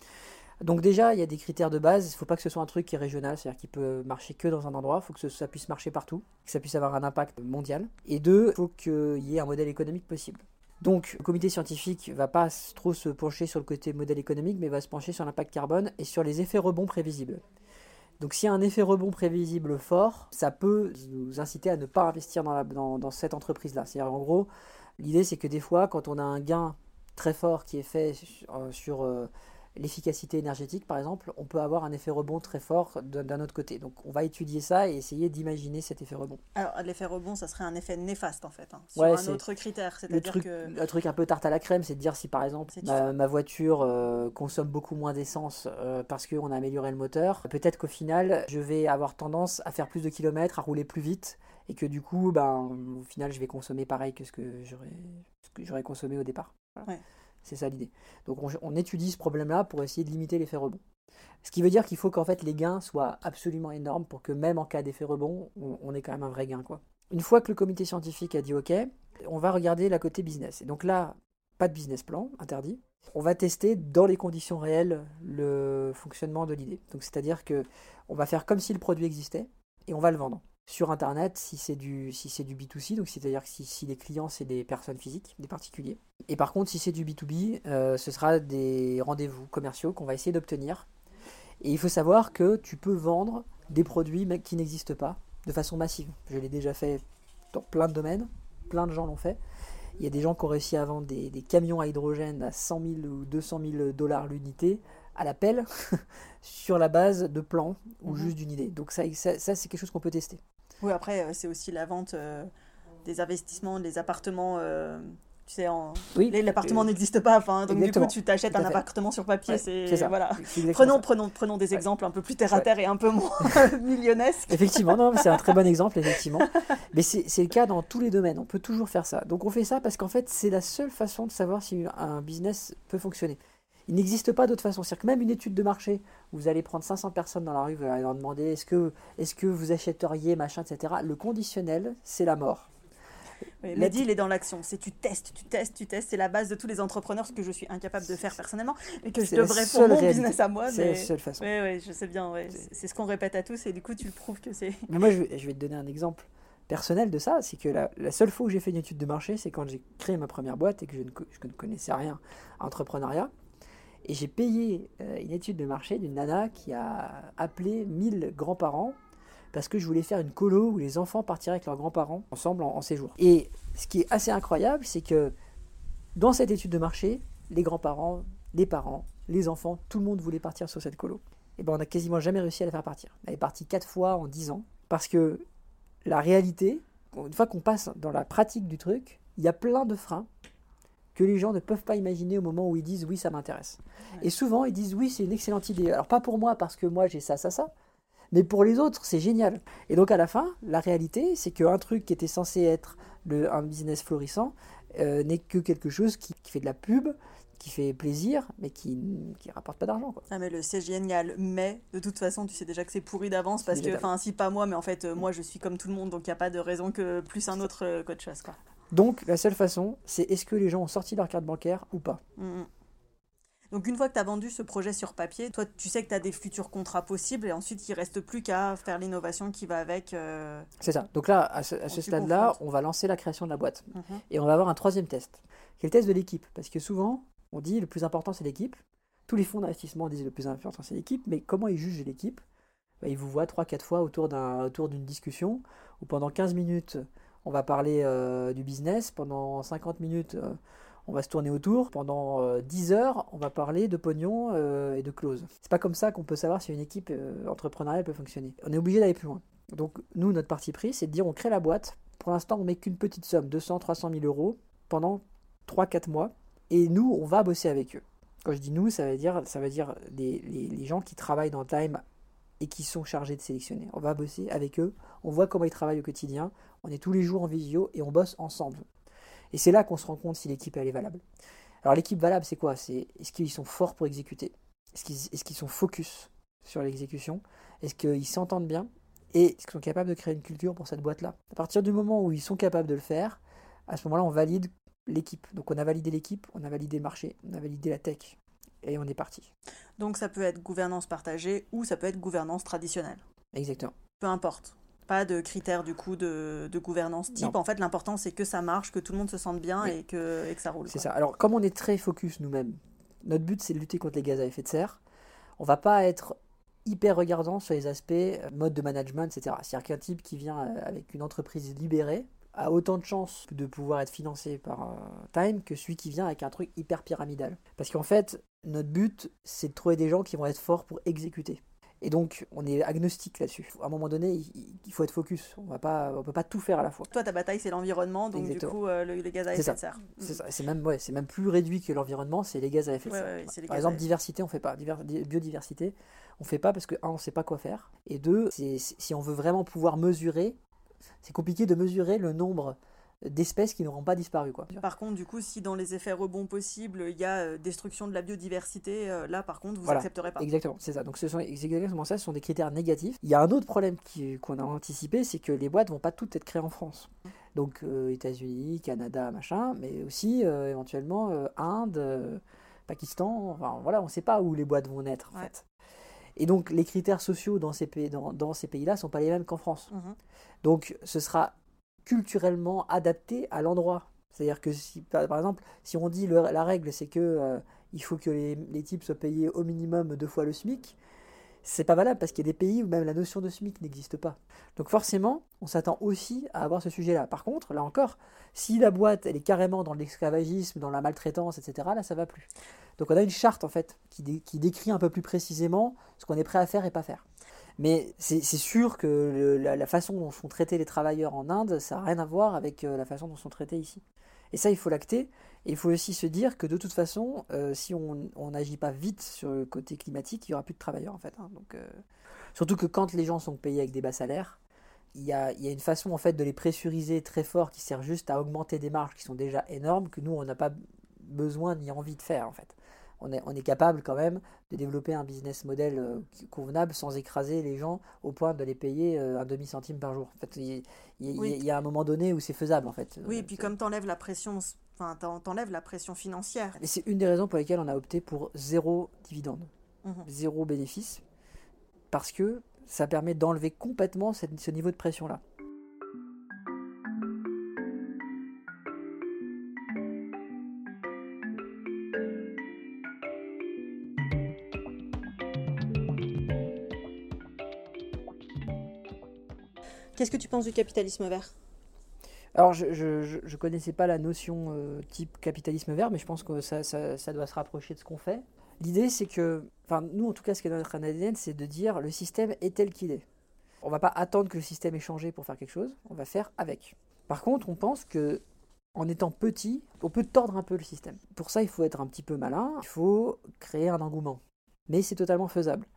Donc déjà, il y a des critères de base. Il ne faut pas que ce soit un truc qui est régional, c'est-à-dire qui peut marcher que dans un endroit. Il faut que ça puisse marcher partout, que ça puisse avoir un impact mondial. Et deux, il faut qu'il y ait un modèle économique possible. Donc, le comité scientifique va pas trop se pencher sur le côté modèle économique, mais va se pencher sur l'impact carbone et sur les effets rebonds prévisibles. Donc s'il y a un effet rebond prévisible fort, ça peut nous inciter à ne pas investir dans, cette entreprise-là. C'est-à-dire en gros, l'idée c'est que des fois, quand on a un gain très fort qui est fait sur, euh, l'efficacité énergétique, par exemple, on peut avoir un effet rebond très fort d'un autre côté. Donc on va étudier ça et essayer d'imaginer cet effet rebond. Alors l'effet rebond, ça serait un effet néfaste en fait, hein, sur un autre critère. Le truc, que... truc un peu tarte à la crème, c'est de dire si par exemple ma, voiture euh, consomme beaucoup moins d'essence euh, parce qu'on a amélioré le moteur, peut-être qu'au final je vais avoir tendance à faire plus de kilomètres, à rouler plus vite et que du coup, ben, au final je vais consommer pareil que ce que j'aurais consommé au départ. Ouais. C'est ça l'idée. Donc on, étudie ce problème-là pour essayer de limiter l'effet rebond. Ce qui veut dire qu'il faut qu'en fait les gains soient absolument énormes pour que même en cas d'effet rebond, on, ait quand même un vrai gain. quoi. Une fois que le comité scientifique a dit OK, on va regarder la côté business. Et donc là, pas de business plan, interdit. On va tester dans les conditions réelles le fonctionnement de l'idée. Donc c'est-à-dire que on va faire comme si le produit existait et on va le vendre sur Internet si c'est du, si c'est du B2C, donc c'est-à-dire que si, les clients c'est des personnes physiques, des particuliers. Et par contre, si c'est du B2B, euh, ce sera des rendez-vous commerciaux qu'on va essayer d'obtenir. Et il faut savoir que tu peux vendre des produits qui n'existent pas de façon massive. Je l'ai déjà fait dans plein de domaines, plein de gens l'ont fait. Il y a des gens qui ont réussi à vendre des, camions à hydrogène à 100 000 ou 200 000 dollars l'unité à l'appel sur la base de plans ou mhm. juste d'une idée. Donc ça, ça, c'est quelque chose qu'on peut tester. Oui, après, euh, c'est aussi la vente euh, des investissements, des appartements. Euh, tu sais, en... oui, l'appartement n'existe pas. Enfin, donc du coup, tu t'achètes un appartement sur papier. c'est voilà. Prenons, prenons, prenons des exemples un peu plus terre à terre et un peu moins millionnesques. Effectivement, non, c'est un très bon exemple, effectivement. Mais c'est le cas dans tous les domaines. On peut toujours faire ça. Donc on fait ça parce qu'en fait, c'est la seule façon de savoir si un business peut fonctionner. Il n'existe pas d'autre façon. C'est-à-dire que même une étude de marché, vous allez prendre 500 personnes dans la rue, vous allez leur demander est-ce que, est que vous achèteriez, machin, etc. Le conditionnel, c'est la mort. Oui, Mehdi, il est dans l'action. C'est tu testes, tu testes, tu testes. C'est la base de tous les entrepreneurs, ce que je suis incapable de faire personnellement, et que je devrais pour mon business à moi. C'est la seule façon. Oui, oui, je sais bien. C'est ce qu'on répète à tous, et du coup, tu le prouves que c'est. Mais moi, je vais, je vais, te donner un exemple personnel de ça. C'est que la, la, seule fois où j'ai fait une étude de marché, c'est quand j'ai créé ma première boîte et que je ne, je ne connaissais rien à entrepreneuriat. Et j'ai payé euh, une étude de marché d'une nana qui a appelé 1000 grands-parents parce que je voulais faire une colo où les enfants partiraient avec leurs grands-parents ensemble en, séjour. Et ce qui est assez incroyable, c'est que dans cette étude de marché, les grands-parents, les parents, les enfants, tout le monde voulait partir sur cette colo. Et ben on n'a quasiment jamais réussi à la faire partir. Elle est partie quatre fois en 10 ans parce que la réalité, une fois qu'on passe dans la pratique du truc, il y a plein de freins que les gens ne peuvent pas imaginer au moment où ils disent oui, ça m'intéresse. Et souvent, ils disent oui, c'est une excellente idée. Alors, pas pour moi, parce que moi, j'ai ça, ça, ça, mais pour les autres, c'est génial. Et donc, à la fin, la réalité, c'est qu'un truc qui était censé être le, un business florissant euh, n'est que quelque chose qui, fait de la pub, qui fait plaisir, mais qui ne rapporte pas d'argent. Ah mais le c'est génial, mais de toute façon tu sais déjà que c'est pourri d'avance parce que, enfin si pas moi, mais en fait euh, moi je suis comme tout le monde, donc il n'y a pas de raison que plus un autre euh, qu'autre chose. Quoi. Donc la seule façon, c'est est-ce que les gens ont sorti leur carte bancaire ou pas. Mm, mm. Donc une fois que tu as vendu ce projet sur papier, toi tu sais que tu as des futurs contrats possibles et ensuite il reste plus qu'à faire l'innovation qui va avec. Euh, c'est ça. Donc là, à ce, stade-là, on va lancer la création de la boîte. Mhm. Et on va avoir un troisième test, qui est le test de l'équipe. Parce que souvent, on dit le plus important c'est l'équipe. Tous les fonds d'investissement disent le plus important c'est l'équipe, mais comment ils jugent l'équipe? Bah, Ils vous voient 3-4 fois autour d'une discussion où pendant 15 minutes on va parler euh, du business. Pendant 50 minutes, euh, on va se tourner autour. Pendant 10 euh, heures, on va parler de pognon et de clause. C'est pas comme ça qu'on peut savoir si une équipe entrepreneuriale peut fonctionner. On est obligé d'aller plus loin. Donc nous, notre parti pris, c'est de dire on crée la boîte. Pour l'instant, on met qu'une petite somme, 200, 300 000 euros, pendant 3-4 mois. Et nous, on va bosser avec eux. Quand je dis nous, ça veut dire, ça veut dire les, les gens qui travaillent dans Time et qui sont chargés de sélectionner. On va bosser avec eux, on voit comment ils travaillent au quotidien, on est tous les jours en visio et on bosse ensemble. Et c'est là qu'on se rend compte si l'équipe elle est valable. Alors l'équipe valable, c'est quoi? C'est est-ce qu'ils sont forts pour exécuter? Est-ce qu'ils sont focus sur l'exécution? Est-ce qu'ils s'entendent bien? Et est-ce qu'ils sont capables de créer une culture pour cette boîte-là? À partir du moment où ils sont capables de le faire, à ce moment-là, on valide l'équipe. Donc on a validé l'équipe, on a validé le marché, on a validé la tech, et on est parti. Donc ça peut être gouvernance partagée ou ça peut être gouvernance traditionnelle. Exactement. Peu importe. Pas de critères du coup de, gouvernance type. En fait, l'important c'est que ça marche, que tout le monde se sente bien et, que, et, que, ça roule. C'est ça. Alors, comme on est très focus nous-mêmes, notre but c'est de lutter contre les gaz à effet de serre. On va pas être hyper regardant sur les aspects euh, mode de management, etc. C'est-à-dire qu'un type qui vient euh, avec une entreprise libérée a autant de chances de pouvoir être financé par euh, Time que celui qui vient avec un truc hyper pyramidal. Parce qu'en fait, notre but, c'est de trouver des gens qui vont être forts pour exécuter. Et donc, on est agnostique là-dessus. À un moment donné, il faut être focus. On ne peut pas tout faire à la fois. Toi, ta bataille, c'est l'environnement, donc du coup, euh, les gaz à effet de serre. C'est même, ouais, même plus réduit que l'environnement, c'est les gaz à effet de serre. Par exemple, diversité, on fait pas. biodiversité, on fait pas parce que, un, on ne sait pas quoi faire. Et deux, si on veut vraiment pouvoir mesurer, c'est compliqué de mesurer le nombre d'espèces qui n'auront pas disparu. Quoi. Par contre, du coup, si dans les effets rebonds possibles, il y a euh, destruction de la biodiversité, euh, là, par contre, vous n'accepterez pas. Exactement, c'est ça. Donc, ce sont exactement ça, ce sont des critères négatifs. Il y a un autre problème qu'on a anticipé, c'est que les boîtes vont pas toutes être créées en France. Donc, euh, États-Unis, Canada, machin, mais aussi éventuellement Inde, Pakistan, enfin voilà, on ne sait pas où les boîtes vont naître, en fait. Et donc, les critères sociaux dans ces pays-là dans, dans ces pays sont pas les mêmes qu'en France. Mhm. Donc, ce sera culturellement adapté à l'endroit. C'est-à-dire que si, par exemple, si on dit la règle, c'est que euh, il faut que les, les, types soient payés au minimum deux fois le SMIC, c'est pas valable parce qu'il y a des pays où même la notion de SMIC n'existe pas. Donc forcément, on s'attend aussi à avoir ce sujet-là. Par contre, là encore, si la boîte elle est carrément dans l'esclavagisme, dans la maltraitance, etc., là ça va plus. Donc on a une charte en fait qui, qui décrit un peu plus précisément ce qu'on est prêt à faire et pas faire. Mais c'est sûr que la, façon dont sont traités les travailleurs en Inde, ça n'a rien à voir avec euh, la façon dont sont traités ici. Et ça, il faut l'acter. Et il faut aussi se dire que de toute façon, euh, si on n'agit pas vite sur le côté climatique, il n'y aura plus de travailleurs en fait. Hein. Donc, euh, surtout que quand les gens sont payés avec des bas salaires, il y, a, y a, une façon en fait de les pressuriser très fort qui sert juste à augmenter des marges qui sont déjà énormes que nous on n'a pas besoin ni envie de faire en fait on est, capable quand même de développer un business model euh, convenable sans écraser les gens au point de les payer euh, un demi-centime par jour. En fait, il, y, a un moment donné où c'est faisable en fait. Oui, et puis comme tu enlèves la pression, enfin, t'enlèves la pression financière. Et c'est une des raisons pour lesquelles on a opté pour zéro dividende, mhm. zéro bénéfice, parce que ça permet d'enlever complètement ce niveau de pression-là. Qu'est-ce que tu penses du capitalisme vert? Alors, je ne connaissais pas la notion euh, type capitalisme vert, mais je pense que ça, ça, doit se rapprocher de ce qu'on fait. L'idée, c'est que, enfin, nous, en tout cas, ce qui est dans notre ADN, c'est de dire le système est tel qu'il est. On va pas attendre que le système ait changé pour faire quelque chose, on va faire avec. Par contre, on pense que en étant petit, on peut tordre un peu le système. Pour ça, il faut être un petit peu malin, il faut créer un engouement. Mais c'est totalement faisable.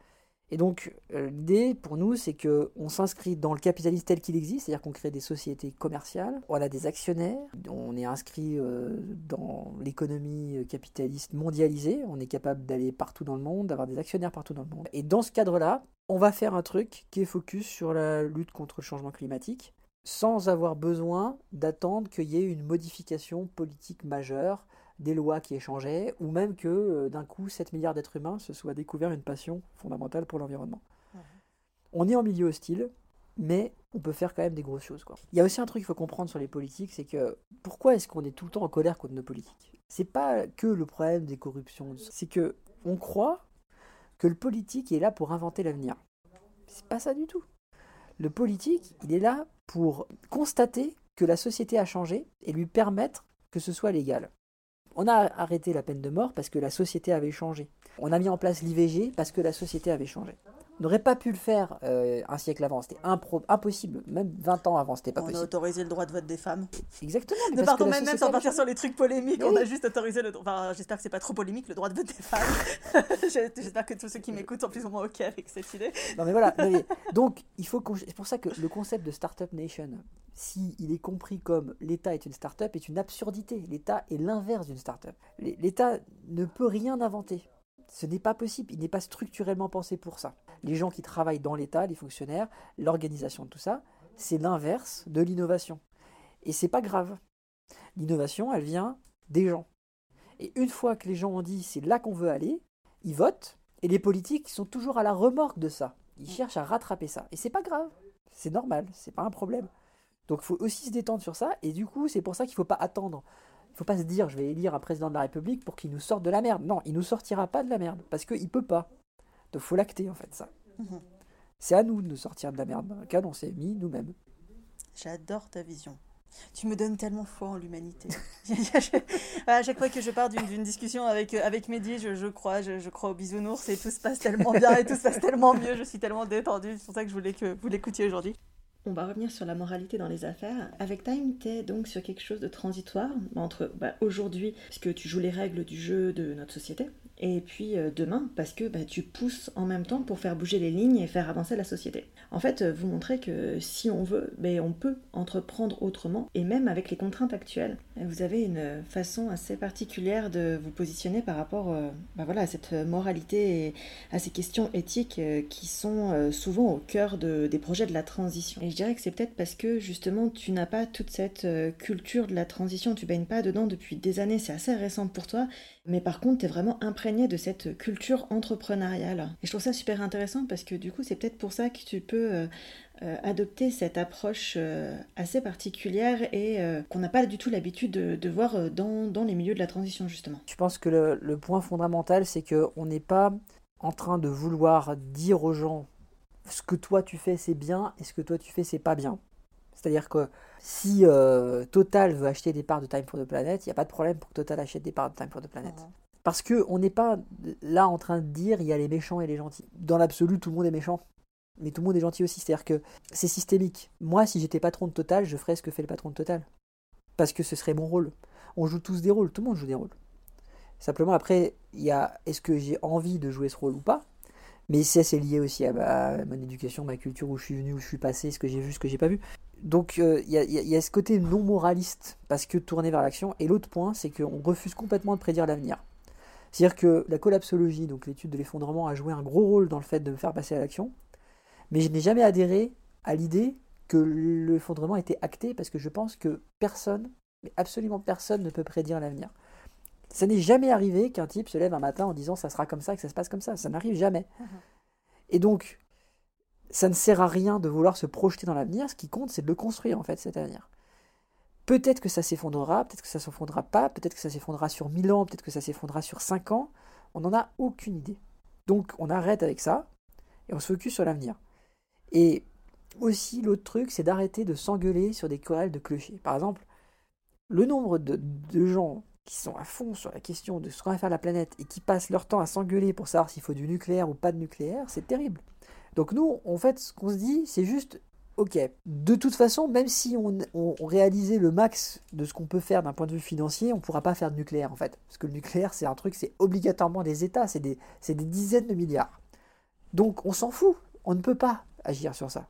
Et donc, euh, l'idée pour nous, c'est qu'on s'inscrit dans le capitalisme tel qu'il existe, c'est-à-dire qu'on crée des sociétés commerciales, on a des actionnaires, on est inscrit euh, dans l'économie capitaliste mondialisée, on est capable d'aller partout dans le monde, d'avoir des actionnaires partout dans le monde. Et dans ce cadre-là, on va faire un truc qui est focus sur la lutte contre le changement climatique, sans avoir besoin d'attendre qu'il y ait une modification politique majeure des lois qui échangeaient, ou même que euh, d'un coup 7 milliards d'êtres humains se soient découvert une passion fondamentale pour l'environnement. On est en milieu hostile, mais on peut faire quand même des grosses choses. Quoi. Il y a aussi un truc qu'il faut comprendre sur les politiques, c'est que pourquoi est-ce qu'on est tout le temps en colère contre nos politiques? C'est pas que le problème des corruptions, c'est que on croit que le politique est là pour inventer l'avenir. C'est pas ça du tout. Le politique, il est là pour constater que la société a changé et lui permettre que ce soit légal. On a arrêté la peine de mort parce que la société avait changé. On a mis en place l'IVG parce que la société avait changé. On n'aurait pas pu le faire euh, un siècle avant, c'était impossible, même 20 ans avant, c'était pas possible. On a autorisé le droit de vote des femmes. Exactement. Ne partons même, même sans partir sur les trucs polémiques, on a juste autorisé le droit. Enfin, j'espère que c'est pas trop polémique le droit de vote des femmes. j'espère que tous ceux qui m'écoutent sont plus ou moins ok avec cette idée. Non mais voilà. donc il faut c'est pour ça que le concept de startup nation, si il est compris comme l'État est une start-up, est une absurdité. L'État est l'inverse d'une start-up. L'État ne peut rien inventer. Ce n'est pas possible, il n'est pas structurellement pensé pour ça. Les gens qui travaillent dans l'État, les fonctionnaires, l'organisation de tout ça, c'est l'inverse de l'innovation. Et c'est pas grave. L'innovation, elle vient des gens. Et une fois que les gens ont dit c'est là qu'on veut aller, ils votent, et les politiques sont toujours à la remorque de ça. Ils cherchent à rattraper ça. Et c'est pas grave. C'est normal, c'est pas un problème. Donc il faut aussi se détendre sur ça, et du coup, c'est pour ça qu'il ne faut pas attendre. Il ne faut pas se dire, je vais élire un président de la République pour qu'il nous sorte de la merde. Non, il ne nous sortira pas de la merde, parce qu'il ne peut pas. Donc il faut l'acter, en fait, ça. Mhm. C'est à nous de nous sortir de la merde, dans lequel on s'est mis nous-mêmes. J'adore ta vision. Tu me donnes tellement foi en l'humanité. à chaque fois que je pars d'une discussion avec, euh, avec Mehdi, je, crois, je, crois au bisounours et tout se passe tellement bien et tout se passe tellement mieux. Je suis tellement détendue. C'est pour ça que je voulais que vous l'écoutiez aujourd'hui. On va revenir sur la moralité dans les affaires. Avec Time, tu es donc sur quelque chose de transitoire entre bah, aujourd'hui, puisque tu joues les règles du jeu de notre société, et puis euh, demain, parce que bah, tu pousses en même temps pour faire bouger les lignes et faire avancer la société. En fait, euh, vous montrez que si on veut, ben, on peut entreprendre autrement, et même avec les contraintes actuelles. Vous avez une façon assez particulière de vous positionner par rapport euh, bah, à cette moralité et à ces questions éthiques qui sont souvent au cœur de, des projets de la transition. Et je dirais que c'est peut-être parce que justement tu n'as pas toute cette culture de la transition, tu baignes pas dedans depuis des années, c'est assez récent pour toi, mais par contre tu es vraiment imprégné de cette culture entrepreneuriale. Et je trouve ça super intéressant parce que du coup c'est peut-être pour ça que tu peux euh, euh, adopter cette approche euh, assez particulière et qu'on n'a pas du tout l'habitude de, voir dans, les milieux de la transition justement. Je pense que le, le point fondamental c'est qu'on n'est pas en train de vouloir dire aux gens ce que toi tu fais c'est bien et ce que toi tu fais c'est pas bien. C'est-à-dire que si euh, Total veut acheter des parts de Time for the Planet, il n'y a pas de problème pour que Total achète des parts de Time for the Planet. Parce qu'on n'est pas là en train de dire il y a les méchants et les gentils. Dans l'absolu, tout le monde est méchant. Mais tout le monde est gentil aussi. C'est-à-dire que c'est systémique. Moi, si j'étais patron de Total, je ferais ce que fait le patron de Total. Parce que ce serait mon rôle. On joue tous des rôles. Tout le monde joue des rôles. Simplement, après, il y a est-ce que j'ai envie de jouer ce rôle ou pas? Mais ça, c'est lié aussi à, mon éducation, ma culture, où je suis venu, où je suis passé, ce que j'ai vu, ce que j'ai pas vu. Donc il euh, y, a ce côté non moraliste, parce que tourné vers l'action. Et l'autre point, c'est qu'on refuse complètement de prédire l'avenir. C'est-à-dire que la collapsologie, donc l'étude de l'effondrement, a joué un gros rôle dans le fait de me faire passer à l'action. Mais je n'ai jamais adhéré à l'idée que l'effondrement était acté, parce que je pense que personne, mais absolument personne, ne peut prédire l'avenir. Ça n'est jamais arrivé qu'un type se lève un matin en disant ça sera comme ça, que ça se passe comme ça. Ça n'arrive jamais. Mhm. Et donc, ça ne sert à rien de vouloir se projeter dans l'avenir. Ce qui compte, c'est de le construire, en fait, cet avenir. Peut-être que ça s'effondrera, peut-être que ça s'effondrera pas, peut-être que ça s'effondrera sur 1000 ans, peut-être que ça s'effondrera sur 5 ans. On n'en a aucune idée. Donc, on arrête avec ça et on se focus sur l'avenir. Et aussi, l'autre truc, c'est d'arrêter de s'engueuler sur des querelles de clochers. Par exemple, le nombre de, de gens qui sont à fond sur la question de ce qu'on va faire la planète et qui passent leur temps à s'engueuler pour savoir s'il faut du nucléaire ou pas de nucléaire, c'est terrible. Donc nous, en fait, ce qu'on se dit, c'est juste, ok, de toute façon, même si on, réalisait le max de ce qu'on peut faire d'un point de vue financier, on ne pourra pas faire de nucléaire, en fait. Parce que le nucléaire, c'est un truc, c'est obligatoirement des États, c'est des, des dizaines de milliards. Donc on s'en fout, on ne peut pas agir sur ça.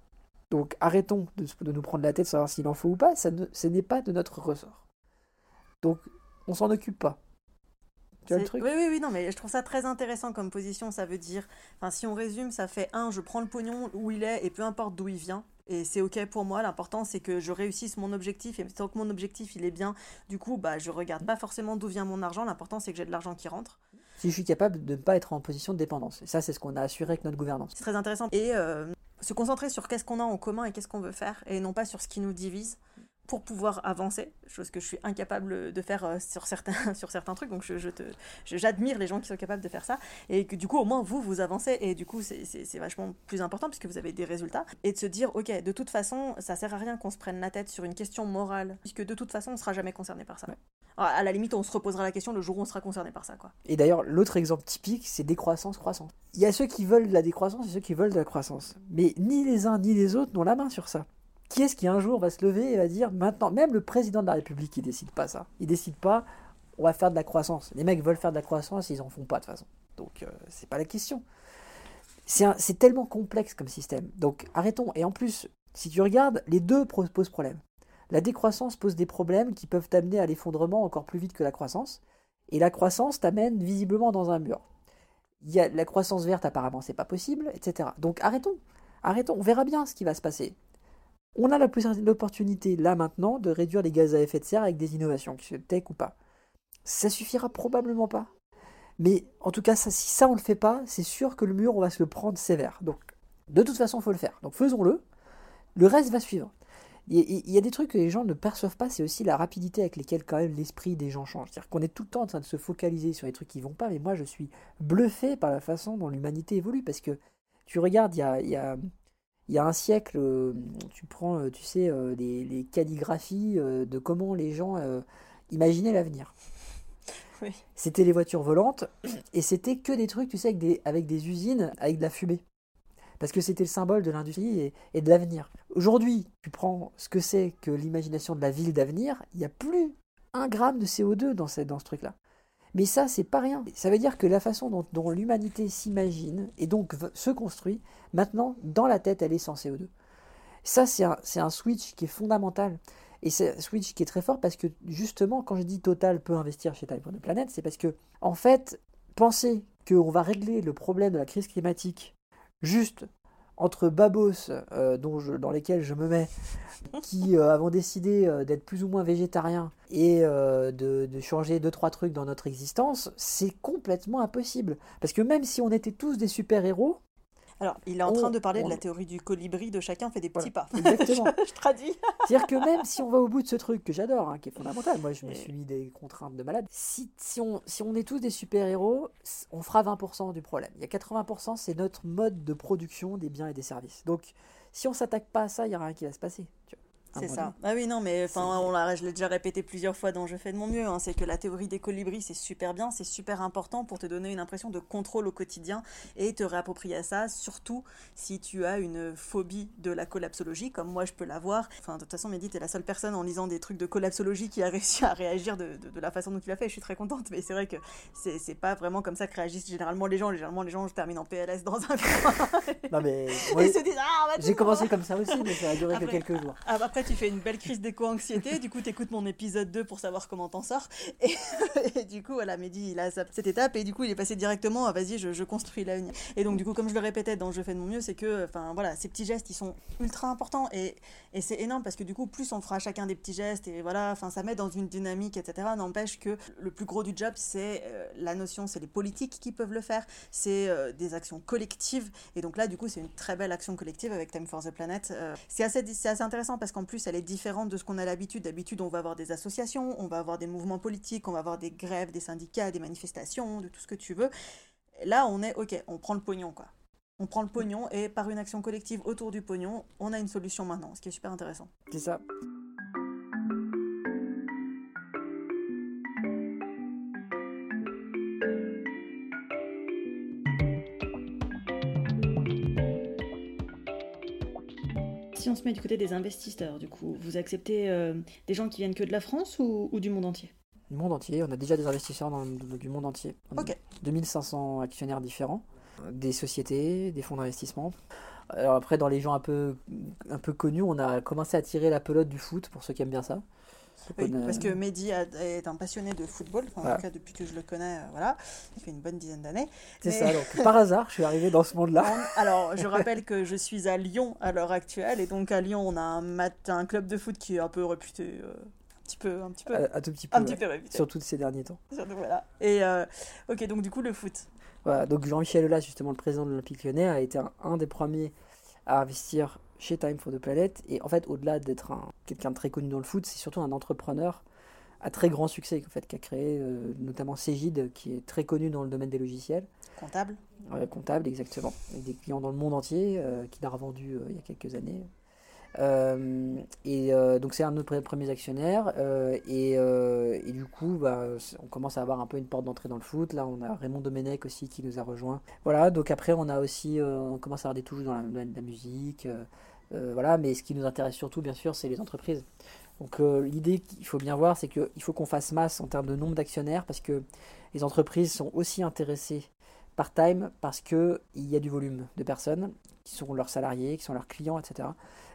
Donc arrêtons de, de nous prendre la tête, savoir s'il en faut ou pas, ça ce n'est pas de notre ressort. Donc on s'en occupe pas. Tu le truc? Oui, oui, oui, non, mais je trouve ça très intéressant comme position. Ça veut dire, enfin, si on résume, ça fait un, je prends le pognon où il est et peu importe d'où il vient. Et c'est ok pour moi. L'important c'est que je réussisse mon objectif. Et tant que mon objectif il est bien, du coup, bah, je regarde pas forcément d'où vient mon argent. L'important c'est que j'ai de l'argent qui rentre. Si je suis capable de ne pas être en position de dépendance. Et ça, c'est ce qu'on a assuré avec notre gouvernance. C'est très intéressant. Et euh, se concentrer sur qu'est-ce qu'on a en commun et qu'est-ce qu'on veut faire, et non pas sur ce qui nous divise pour pouvoir avancer, chose que je suis incapable de faire euh, sur certains, sur certains trucs. Donc je, je te, j'admire les gens qui sont capables de faire ça. Et que du coup, au moins, vous, vous avancez. Et du coup, c'est, c'est, vachement plus important puisque vous avez des résultats. Et de se dire, ok, de toute façon, ça sert à rien qu'on se prenne la tête sur une question morale, puisque de toute façon, on ne sera jamais concerné par ça. À la limite, on se reposera la question le jour où on sera concerné par ça. Quoi. Et d'ailleurs, l'autre exemple typique, c'est décroissance, croissance. Il y a ceux qui veulent de la décroissance et ceux qui veulent de la croissance. Mais ni les uns ni les autres n'ont la main sur ça. Qui est-ce qui un jour va se lever et va dire maintenant, même le président de la République, il décide pas ça. Il décide pas, on va faire de la croissance. Les mecs veulent faire de la croissance, ils en font pas de toute façon. Donc euh, c'est pas la question. C'est tellement complexe comme système. Donc arrêtons. Et en plus, si tu regardes, les deux posent problème. La décroissance pose des problèmes qui peuvent t'amener à l'effondrement encore plus vite que la croissance. Et la croissance t'amène visiblement dans un mur. Y a la croissance verte, apparemment, c'est pas possible, etc. Donc arrêtons. Arrêtons. On verra bien ce qui va se passer. On a l'opportunité là maintenant de réduire les gaz à effet de serre avec des innovations, que tech ou pas. Ça suffira probablement pas. Mais en tout cas, si ça on le fait pas, c'est sûr que le mur on va se le prendre sévère. Donc de toute façon, il faut le faire. Donc faisons-le. Le reste va suivre. Il y a des trucs que les gens ne perçoivent pas, c'est aussi la rapidité avec laquelle quand même l'esprit des gens change. C'est-à-dire qu'on est tout le temps en train de se focaliser sur les trucs qui vont pas, mais moi je suis bluffé par la façon dont l'humanité évolue, parce que tu regardes, il y a, il y a un siècle, euh, tu prends, euh, tu sais, euh, les, calligraphies de comment les gens imaginaient l'avenir. C'était les voitures volantes et c'était que des trucs, tu sais, avec des, avec des usines avec de la fumée. parce que c'était le symbole de l'industrie et, de l'avenir. Aujourd'hui, tu prends ce que c'est que l'imagination de la ville d'avenir, il n'y a plus un gramme de CO2 dans, cette, dans ce truc-là. Mais ça, c'est pas rien. Ça veut dire que la façon dont, l'humanité s'imagine et donc se construit, maintenant, dans la tête, elle est sans CO2. Ça, c'est un, switch qui est fondamental. Et c'est un switch qui est très fort parce que, justement, quand je dis Total peut investir chez Time for the Planet, c'est parce que, en fait, penser qu'on va régler le problème de la crise climatique juste entre babos euh, dans lesquels je me mets, qui euh, avons décidé euh, d'être plus ou moins végétariens et de, changer deux trois trucs dans notre existence, c'est complètement impossible. Parce que même si on était tous des super-héros, alors, il est en train de parler de la théorie du colibri, de chacun fait des petits pas. Exactement. je, traduis. C'est-à-dire que même si on va au bout de ce truc que j'adore, hein, qui est fondamental, moi je me suis mis des contraintes de malade, si, si, on, si on est tous des super-héros, on fera 20% du problème. Il y a 80%, c'est notre mode de production des biens et des services. Donc, si on s'attaque pas à ça, il n'y a rien qui va se passer. Tu vois. C'est ça. Ah oui, non, mais enfin, on l'a, je l'ai déjà répété plusieurs fois dans Je fais de mon mieux. Hein, c'est que la théorie des colibris, c'est super bien, c'est super important pour te donner une impression de contrôle au quotidien et te réapproprier à ça, surtout si tu as une phobie de la collapsologie, comme moi je peux l'avoir. Enfin, de toute façon, Mehdi, t'es la seule personne en lisant des trucs de collapsologie qui a réussi à réagir de, de, la façon dont tu l'as fait. Je suis très contente, mais c'est vrai que c'est, c'est pas vraiment comme ça que réagissent généralement les gens. Généralement, les gens terminent en PLS dans un coin. non, mais. Ah, j'ai commencé comme ça aussi, mais ça a duré que quelques jours. Après, tu fais une belle crise d'éco-anxiété. Du coup, tu écoutes mon épisode 2 pour savoir comment t'en sors. Et, du coup, voilà, Mehdi, il a cette étape. Et du coup, il est passé directement à vas-y, je, je construis l'avenir. Et donc, du coup, comme je le répétais dans Je fais de mon mieux, c'est que, enfin, voilà, ces petits gestes, ils sont ultra importants. Et, et c'est énorme parce que du coup, plus on fera chacun des petits gestes, et voilà, enfin, ça met dans une dynamique, etc. N'empêche que le plus gros du job, c'est euh, la notion, c'est les politiques qui peuvent le faire, c'est euh, des actions collectives. Et donc là, du coup, c'est une très belle action collective avec Time for the Planet. Euh, c'est assez, assez intéressant parce qu'en plus, elle est différente de ce qu'on a l'habitude. D'habitude, on va avoir des associations, on va avoir des mouvements politiques, on va avoir des grèves, des syndicats, des manifestations, de tout ce que tu veux. Là, on est OK, on prend le pognon, quoi. On prend le pognon et par une action collective autour du pognon, on a une solution maintenant, ce qui est super intéressant. C'est ça. si on se met du côté des investisseurs, du coup, vous acceptez euh, des gens qui viennent que de la France ou, du monde entier? Du monde entier, on a déjà des investisseurs dans, du monde entier. Ok. 2500 actionnaires différents, des sociétés, des fonds d'investissement. Alors après, dans les gens un peu, un peu connus, on a commencé à tirer la pelote du foot, pour ceux qui aiment bien ça. Oui, parce que Mehdi est un passionné de football, en tout cas depuis que je le connais, euh, voilà, il fait une bonne dizaine d'années. C'est ça, donc par hasard, je suis arrivé dans ce monde-là. Alors, je rappelle que je suis à Lyon à l'heure actuelle, et donc à Lyon, on a un, un club de foot qui est un peu réputé. Euh, un petit peu, un petit peu. Un, tout petit peu. Un petit peu réputé. Surtout ces derniers temps. Surtout, voilà. Et euh, ok, donc du coup, le foot. Voilà, donc Jean-Michel Aulas, justement, le président de l'Olympique lyonnais, a été un des premiers à investir chez Time for the Planet. Et en fait, au-delà d'être quelqu'un de très connu dans le foot, c'est surtout un entrepreneur à très grand succès en fait, qui a créé euh, notamment Cégide, qui est très connu dans le domaine des logiciels. Comptable Comptable, exactement. Avec des clients dans le monde entier, euh, qu'il a revendu euh, il y a quelques années. Et donc c'est un de nos premiers actionnaires. Et, et, du coup, bah, on commence à avoir un peu une porte d'entrée dans le foot. Là, on a Raymond Domenech aussi qui nous a rejoint. Voilà, donc après, on a aussi, on commence à avoir des touches dans la, la musique. voilà, mais ce qui nous intéresse surtout, bien sûr, c'est les entreprises. Donc euh, l'idée qu'il faut bien voir, c'est qu'il faut qu'on fasse masse en termes de nombre d'actionnaires parce que les entreprises sont aussi intéressées par time parce qu'il y a du volume de personnes qui sont leurs salariés, qui sont leurs clients, etc.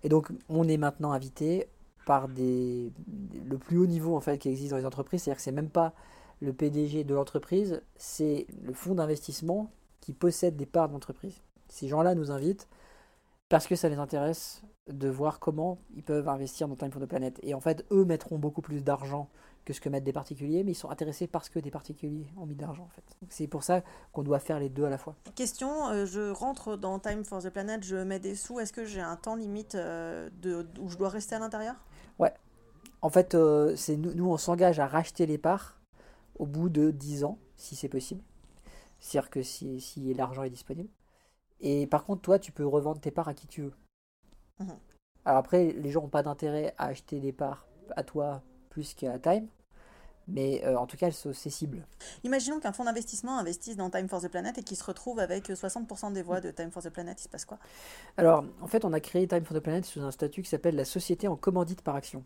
Et donc on est maintenant invité par des, le plus haut niveau en fait qui existe dans les entreprises, c'est-à-dire que c'est même pas le PDG de l'entreprise, c'est le fonds d'investissement qui possède des parts d'entreprise. Ces gens-là nous invitent parce que ça les intéresse de voir comment ils peuvent investir dans Time for the Planet. Et en fait, eux mettront beaucoup plus d'argent que ce que mettent des particuliers, mais ils sont intéressés parce que des particuliers ont mis d'argent en fait. C'est pour ça qu'on doit faire les deux à la fois. Question, euh, je rentre dans Time for the Planet, je mets des sous, est-ce que j'ai un temps limite euh, de, où je dois rester à l'intérieur? Ouais. En fait, euh, c'est nous, nous, on s'engage à racheter les parts au bout de 10 ans, si c'est possible. C'est-à-dire que si, si l'argent est disponible. Et par contre, toi, tu peux revendre tes parts à qui tu veux. Mhm. Alors après, les gens n'ont pas d'intérêt à acheter des parts à toi plus qu'à Time. mais euh, en tout cas, elles sont accessibles. Imaginons qu'un fonds d'investissement investisse dans Time for the Planet et qu'il se retrouve avec 60% des voix de Time for the Planet, il se passe quoi? Alors, en fait, on a créé Time for the Planet sous un statut qui s'appelle la société en commandite par action.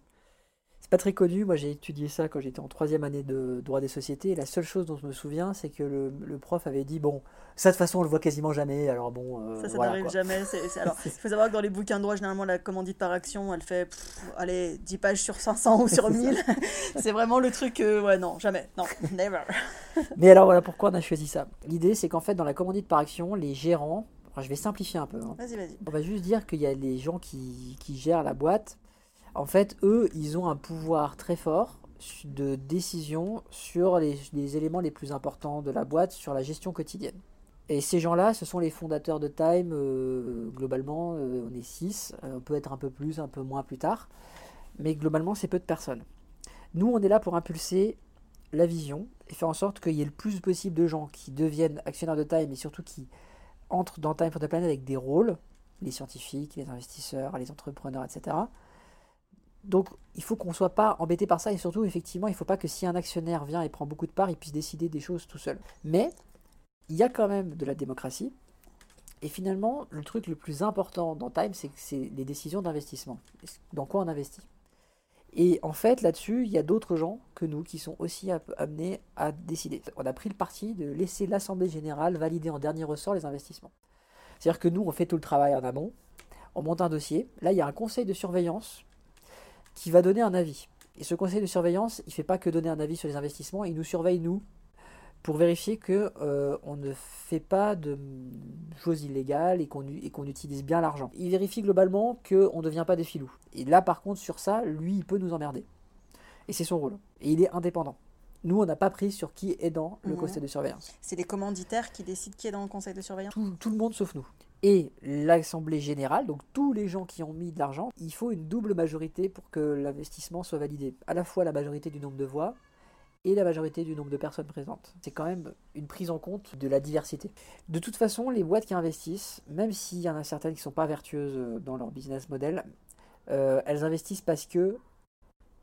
C'est pas très connu, moi j'ai étudié ça quand j'étais en troisième année de droit des sociétés, et la seule chose dont je me souviens, c'est que le, prof avait dit, bon, ça de toute façon on le voit quasiment jamais, alors bon... Euh, ça, ça n'arrive jamais. alors, il faut savoir que dans les bouquins de droit, généralement la commandite par action, elle fait, allez, 10 pages sur 500 ou sur 1000. c'est vraiment le truc, euh, ouais, non, jamais, non, never. Mais alors voilà pourquoi on a choisi ça. L'idée c'est qu'en fait dans la commandite par action, les gérants, je vais simplifier un peu. Hein. Vas-y, vas-y. On va juste dire qu'il y a les gens qui, qui gèrent la boîte, en fait, eux, ils ont un pouvoir très fort de décision sur les, éléments les plus importants de la boîte, sur la gestion quotidienne. Et ces gens-là, ce sont les fondateurs de Time. Euh, globalement, euh, on est six. Euh, on peut être un peu plus, un peu moins plus tard. Mais globalement, c'est peu de personnes. Nous, on est là pour impulser la vision et faire en sorte qu'il y ait le plus possible de gens qui deviennent actionnaires de Time et surtout qui entrent dans Time for the Planet avec des rôles, les scientifiques, les investisseurs, les entrepreneurs, etc. Donc il faut qu'on ne soit pas embêté par ça et surtout effectivement il ne faut pas que si un actionnaire vient et prend beaucoup de parts, il puisse décider des choses tout seul. Mais il y a quand même de la démocratie. Et finalement, le truc le plus important dans Time, c'est que c'est les décisions d'investissement. Dans quoi on investit? Et en fait, là-dessus, il y a d'autres gens que nous qui sont aussi amenés à décider. On a pris le parti de laisser l'Assemblée générale valider en dernier ressort les investissements. C'est-à-dire que nous, on fait tout le travail en amont, on monte un dossier. Là, il y a un conseil de surveillance qui va donner un avis. Et ce conseil de surveillance, il ne fait pas que donner un avis sur les investissements, il nous surveille, nous, pour vérifier qu'on euh, on ne fait pas de choses illégales et qu'on utilise bien l'argent. Il vérifie globalement qu'on ne devient pas des filous. Et là, par contre, sur ça, lui, il peut nous emmerder. Et c'est son rôle. Et il est indépendant. Nous, on n'a pas pris sur qui est dans le conseil de surveillance. C'est les commanditaires qui décident qui est dans le conseil de surveillance tout, tout le monde sauf nous et l'Assemblée générale, donc tous les gens qui ont mis de l'argent, il faut une double majorité pour que l'investissement soit validé. À la fois la majorité du nombre de voix et la majorité du nombre de personnes présentes. C'est quand même une prise en compte de la diversité. De toute façon, les boîtes qui investissent, même s'il y en a certaines qui ne sont pas vertueuses dans leur business model, euh, elles investissent parce que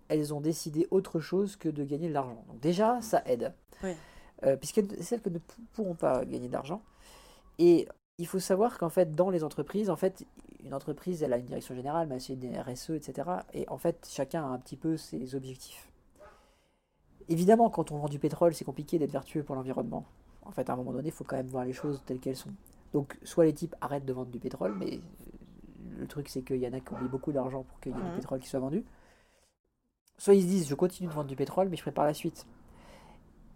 elles ont décidé autre chose que de gagner de l'argent. Donc déjà, ça aide. Oui. Euh, puisque celles que ne pourront pas gagner d'argent. Et il faut savoir qu'en fait, dans les entreprises, en fait, une entreprise, elle a une direction générale, mais elle a des RSE, etc. Et en fait, chacun a un petit peu ses objectifs. Évidemment, quand on vend du pétrole, c'est compliqué d'être vertueux pour l'environnement. En fait, à un moment donné, il faut quand même voir les choses telles qu'elles sont. Donc, soit les types arrêtent de vendre du pétrole, mais le truc, c'est qu'il y en a qui ont mis beaucoup d'argent pour qu'il y ait du mmh. pétrole qui soit vendu. Soit ils se disent, je continue de vendre du pétrole, mais je prépare la suite.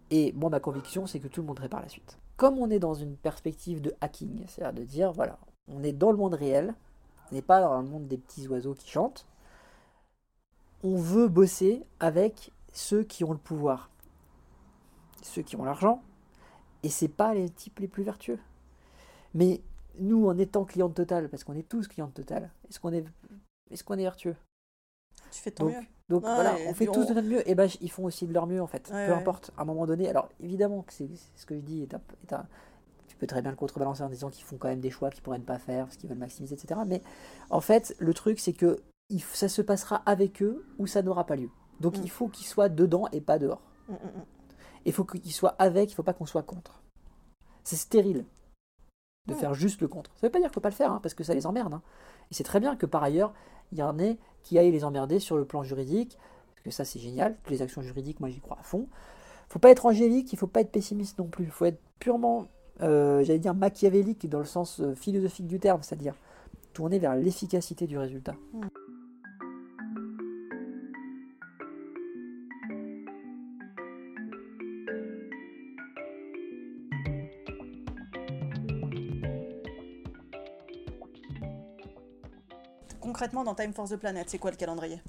Et moi, ma conviction, c'est que tout le monde prépare la suite comme on est dans une perspective de hacking, c'est-à-dire de dire, voilà, on est dans le monde réel, on n'est pas dans le monde des petits oiseaux qui chantent, on veut bosser avec ceux qui ont le pouvoir, ceux qui ont l'argent, et c'est pas les types les plus vertueux. Mais nous, en étant client de Total, parce qu'on est tous clients de Total, est-ce qu'on est, est, qu'on est vertueux? Tu fais ton mieux. Donc voilà, on fait tous de notre mieux, et ben ils font aussi de leur mieux en fait. Peu importe, à un moment donné. Alors évidemment que c'est ce que je dis tu peux très bien le contrebalancer en disant qu'ils font quand même des choix qu'ils pourraient ne pas faire parce qu'ils veulent maximiser, etc. Mais en fait, le truc c'est que ça se passera avec eux ou ça n'aura pas lieu. Donc mm. il faut qu'ils soient dedans et pas dehors. Mm, mm, il faut qu'ils soient avec, il ne faut pas qu'on soit contre. C'est stérile de faire juste le contre. Ça ne veut pas dire qu'il ne faut pas le faire, hein, parce que ça les emmerde. Hein. Et c'est très bien que par ailleurs, il y en ait qui aillent les emmerder sur le plan juridique, parce que ça c'est génial, toutes les actions juridiques, moi j'y crois à fond. Faut pas être angélique, il faut pas être pessimiste non plus, il faut être purement, euh, j'allais dire machiavélique dans le sens euh, philosophique du terme, c'est-à-dire tourner vers l'efficacité du résultat. Mm. Dans Time for the Planet C'est quoi le calendrier?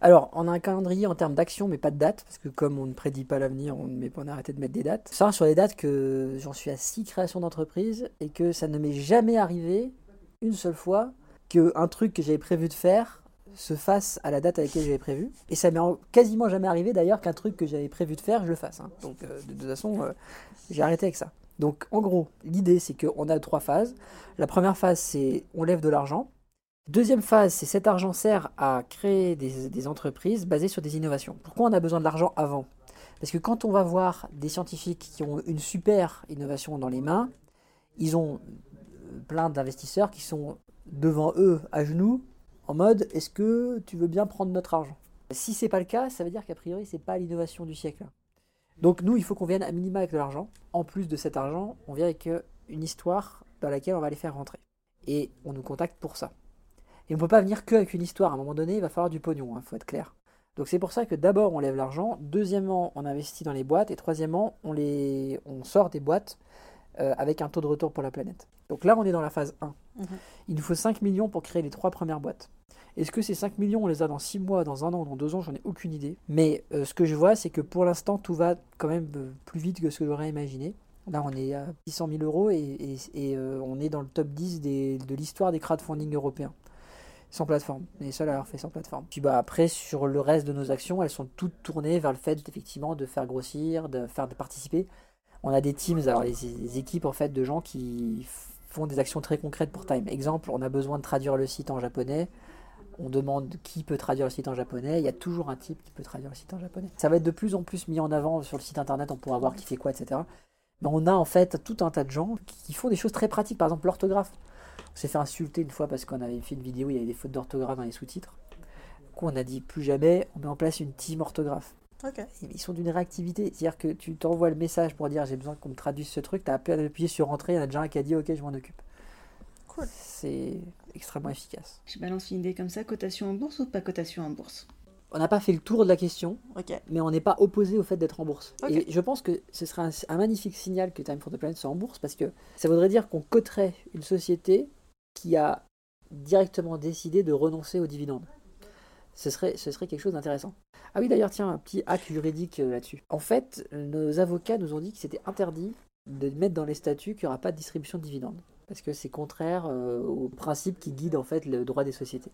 Alors, on a un calendrier en termes d'action, mais pas de date, parce que comme on ne prédit pas l'avenir, on, met, on a arrêté de mettre des dates. Ça, sur les dates que j'en suis à six créations d'entreprise et que ça ne m'est jamais arrivé une seule fois qu'un truc que j'avais prévu de faire se fasse à la date à laquelle j'avais prévu. Et ça m'est quasiment jamais arrivé d'ailleurs qu'un truc que j'avais prévu de faire, je le fasse. Hein. Donc, euh, de, toute façon, euh, j'ai arrêté avec ça. Donc, en gros, l'idée, c'est qu'on a trois phases. La première phase, c'est on lève de l'argent. Deuxième phase, c'est cet argent sert à créer des, entreprises basées sur des innovations. Pourquoi on a besoin de l'argent avant? Parce que quand on va voir des scientifiques qui ont une super innovation dans les mains, ils ont euh, plein d'investisseurs qui sont devant eux à genoux en mode est-ce que tu veux bien prendre notre argent? Si c'est pas le cas, ça veut dire qu'a priori c'est pas l'innovation du siècle. Donc nous, il faut qu'on vienne à minima avec de l'argent. En plus de cet argent, on vient avec euh, une histoire dans laquelle on va les faire rentrer. Et on nous contacte pour ça. Et on ne peut pas venir qu'avec une histoire. À un moment donné, il va falloir du pognon, il hein, faut être clair. Donc c'est pour ça que d'abord on lève l'argent, deuxièmement on investit dans les boîtes, et troisièmement on, les... on sort des boîtes euh, avec un taux de retour pour la planète. Donc là on est dans la phase 1. Mhm. Il nous faut 5 millions pour créer les trois premières boîtes. Est-ce que ces 5 millions on les a dans 6 mois, dans un an, dans 2 ans? J'en ai aucune idée. Mais euh, ce que je vois c'est que pour l'instant tout va quand même euh, plus vite que ce que j'aurais imaginé. Là, on est à 600 000 euros et, on est dans le top 10 de l'histoire des crowdfunding européens sans plateforme. Les seuls à avoir fait sans plateforme. Puis bah après sur le reste de nos actions, elles sont toutes tournées vers le fait effectivement de faire grossir, de faire de participer. On a des teams, alors les, équipes en fait de gens qui font des actions très concrètes pour Time. Exemple, on a besoin de traduire le site en japonais. On demande qui peut traduire le site en japonais. Il y a toujours un type qui peut traduire le site en japonais. Ça va être de plus en plus mis en avant sur le site internet. On pourra voir qui fait quoi, etc. Mais on a en fait tout un tas de gens qui font des choses très pratiques. Par exemple, l'orthographe. On s'est fait insulter une fois parce qu'on avait fait une vidéo où il y avait des fautes d'orthographe dans les sous-titres. Du coup, on a dit plus jamais, on met en place une team orthographe. Ils sont d'une réactivité. C'est-à-dire que tu t'envoies le message pour dire j'ai besoin qu'on me traduise ce truc, tu as appuyé sur entrée, il y en a déjà un qui a dit ok, je m'en occupe. Cool. C'est extrêmement efficace. Je balance une idée comme ça cotation en bourse ou pas cotation en bourse? On n'a pas fait le tour de la question, mais on n'est pas opposé au fait d'être en bourse. Et je pense que ce serait un, magnifique signal que Time for the Planet soit en bourse, parce que ça voudrait dire qu'on coterait une société qui a directement décidé de renoncer aux dividendes. Ce serait, quelque chose d'intéressant. Ah oui, d'ailleurs, tiens, un petit hack juridique euh, là-dessus. En fait, nos avocats nous ont dit que c'était interdit de mettre dans les statuts qu'il n'y aura pas de distribution de dividendes parce que c'est contraire euh, au principe qui guide en fait le droit des sociétés.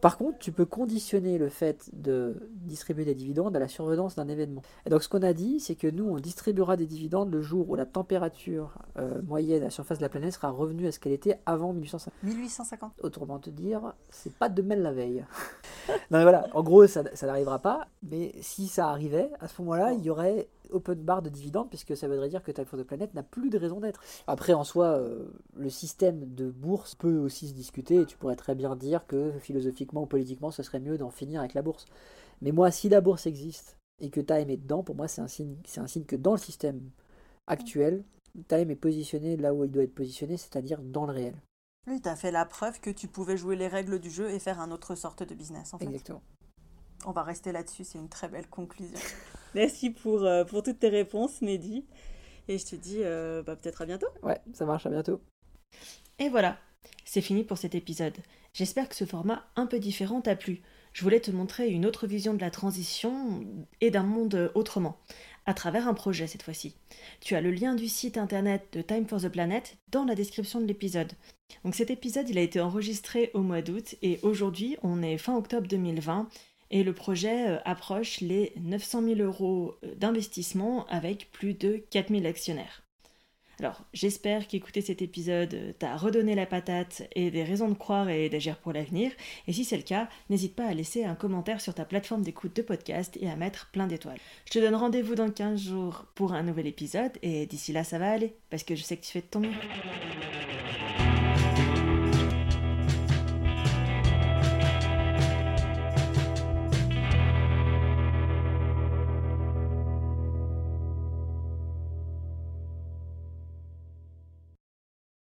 Par contre, tu peux conditionner le fait de distribuer des dividendes à la survenance d'un événement. Et donc ce qu'on a dit, c'est que nous, on distribuera des dividendes le jour où la température euh, moyenne à la surface de la planète sera revenue à ce qu'elle était avant 1850. 1850. Autrement te dire, c'est pas demain la veille. non mais voilà, en gros, ça, ça n'arrivera pas, mais si ça arrivait, à ce moment-là, il y aurait open bar de dividendes, puisque ça voudrait dire que Time for the Planet n'a plus de raison d'être. Après, en soi, euh, le système de bourse peut aussi se discuter, et tu pourrais très bien dire que philosophiquement ou politiquement, ce serait mieux d'en finir avec la bourse. Mais moi, si la bourse existe et que Time est dedans, pour moi, c'est un signe, c'est un signe que dans le système actuel, Time est positionné là où il doit être positionné, c'est-à-dire dans le réel. Oui, tu as fait la preuve que tu pouvais jouer les règles du jeu et faire un autre sorte de business. En fait. Exactement. On va rester là-dessus, c'est une très belle conclusion. Merci pour, euh, pour toutes tes réponses, Mehdi. Et je te dis euh, bah, peut-être à bientôt. Ouais, ça marche, à bientôt. Et voilà, c'est fini pour cet épisode. J'espère que ce format un peu différent t'a plu. Je voulais te montrer une autre vision de la transition et d'un monde autrement, à travers un projet cette fois-ci. Tu as le lien du site internet de Time for the Planet dans la description de l'épisode. Donc cet épisode, il a été enregistré au mois d'août et aujourd'hui, on est fin octobre 2020 et le projet euh, approche les 900 000 euros euh, d'investissement avec plus de 4000 actionnaires. Alors, j'espère qu'écouter cet épisode euh, t'a redonné la patate et des raisons de croire et d'agir pour l'avenir. Et si c'est le cas, n'hésite pas à laisser un commentaire sur ta plateforme d'écoute de podcast et à mettre plein d'étoiles. Je te donne rendez-vous dans 15 jours pour un nouvel épisode et d'ici là, ça va aller parce que je sais que tu fais de ton mieux.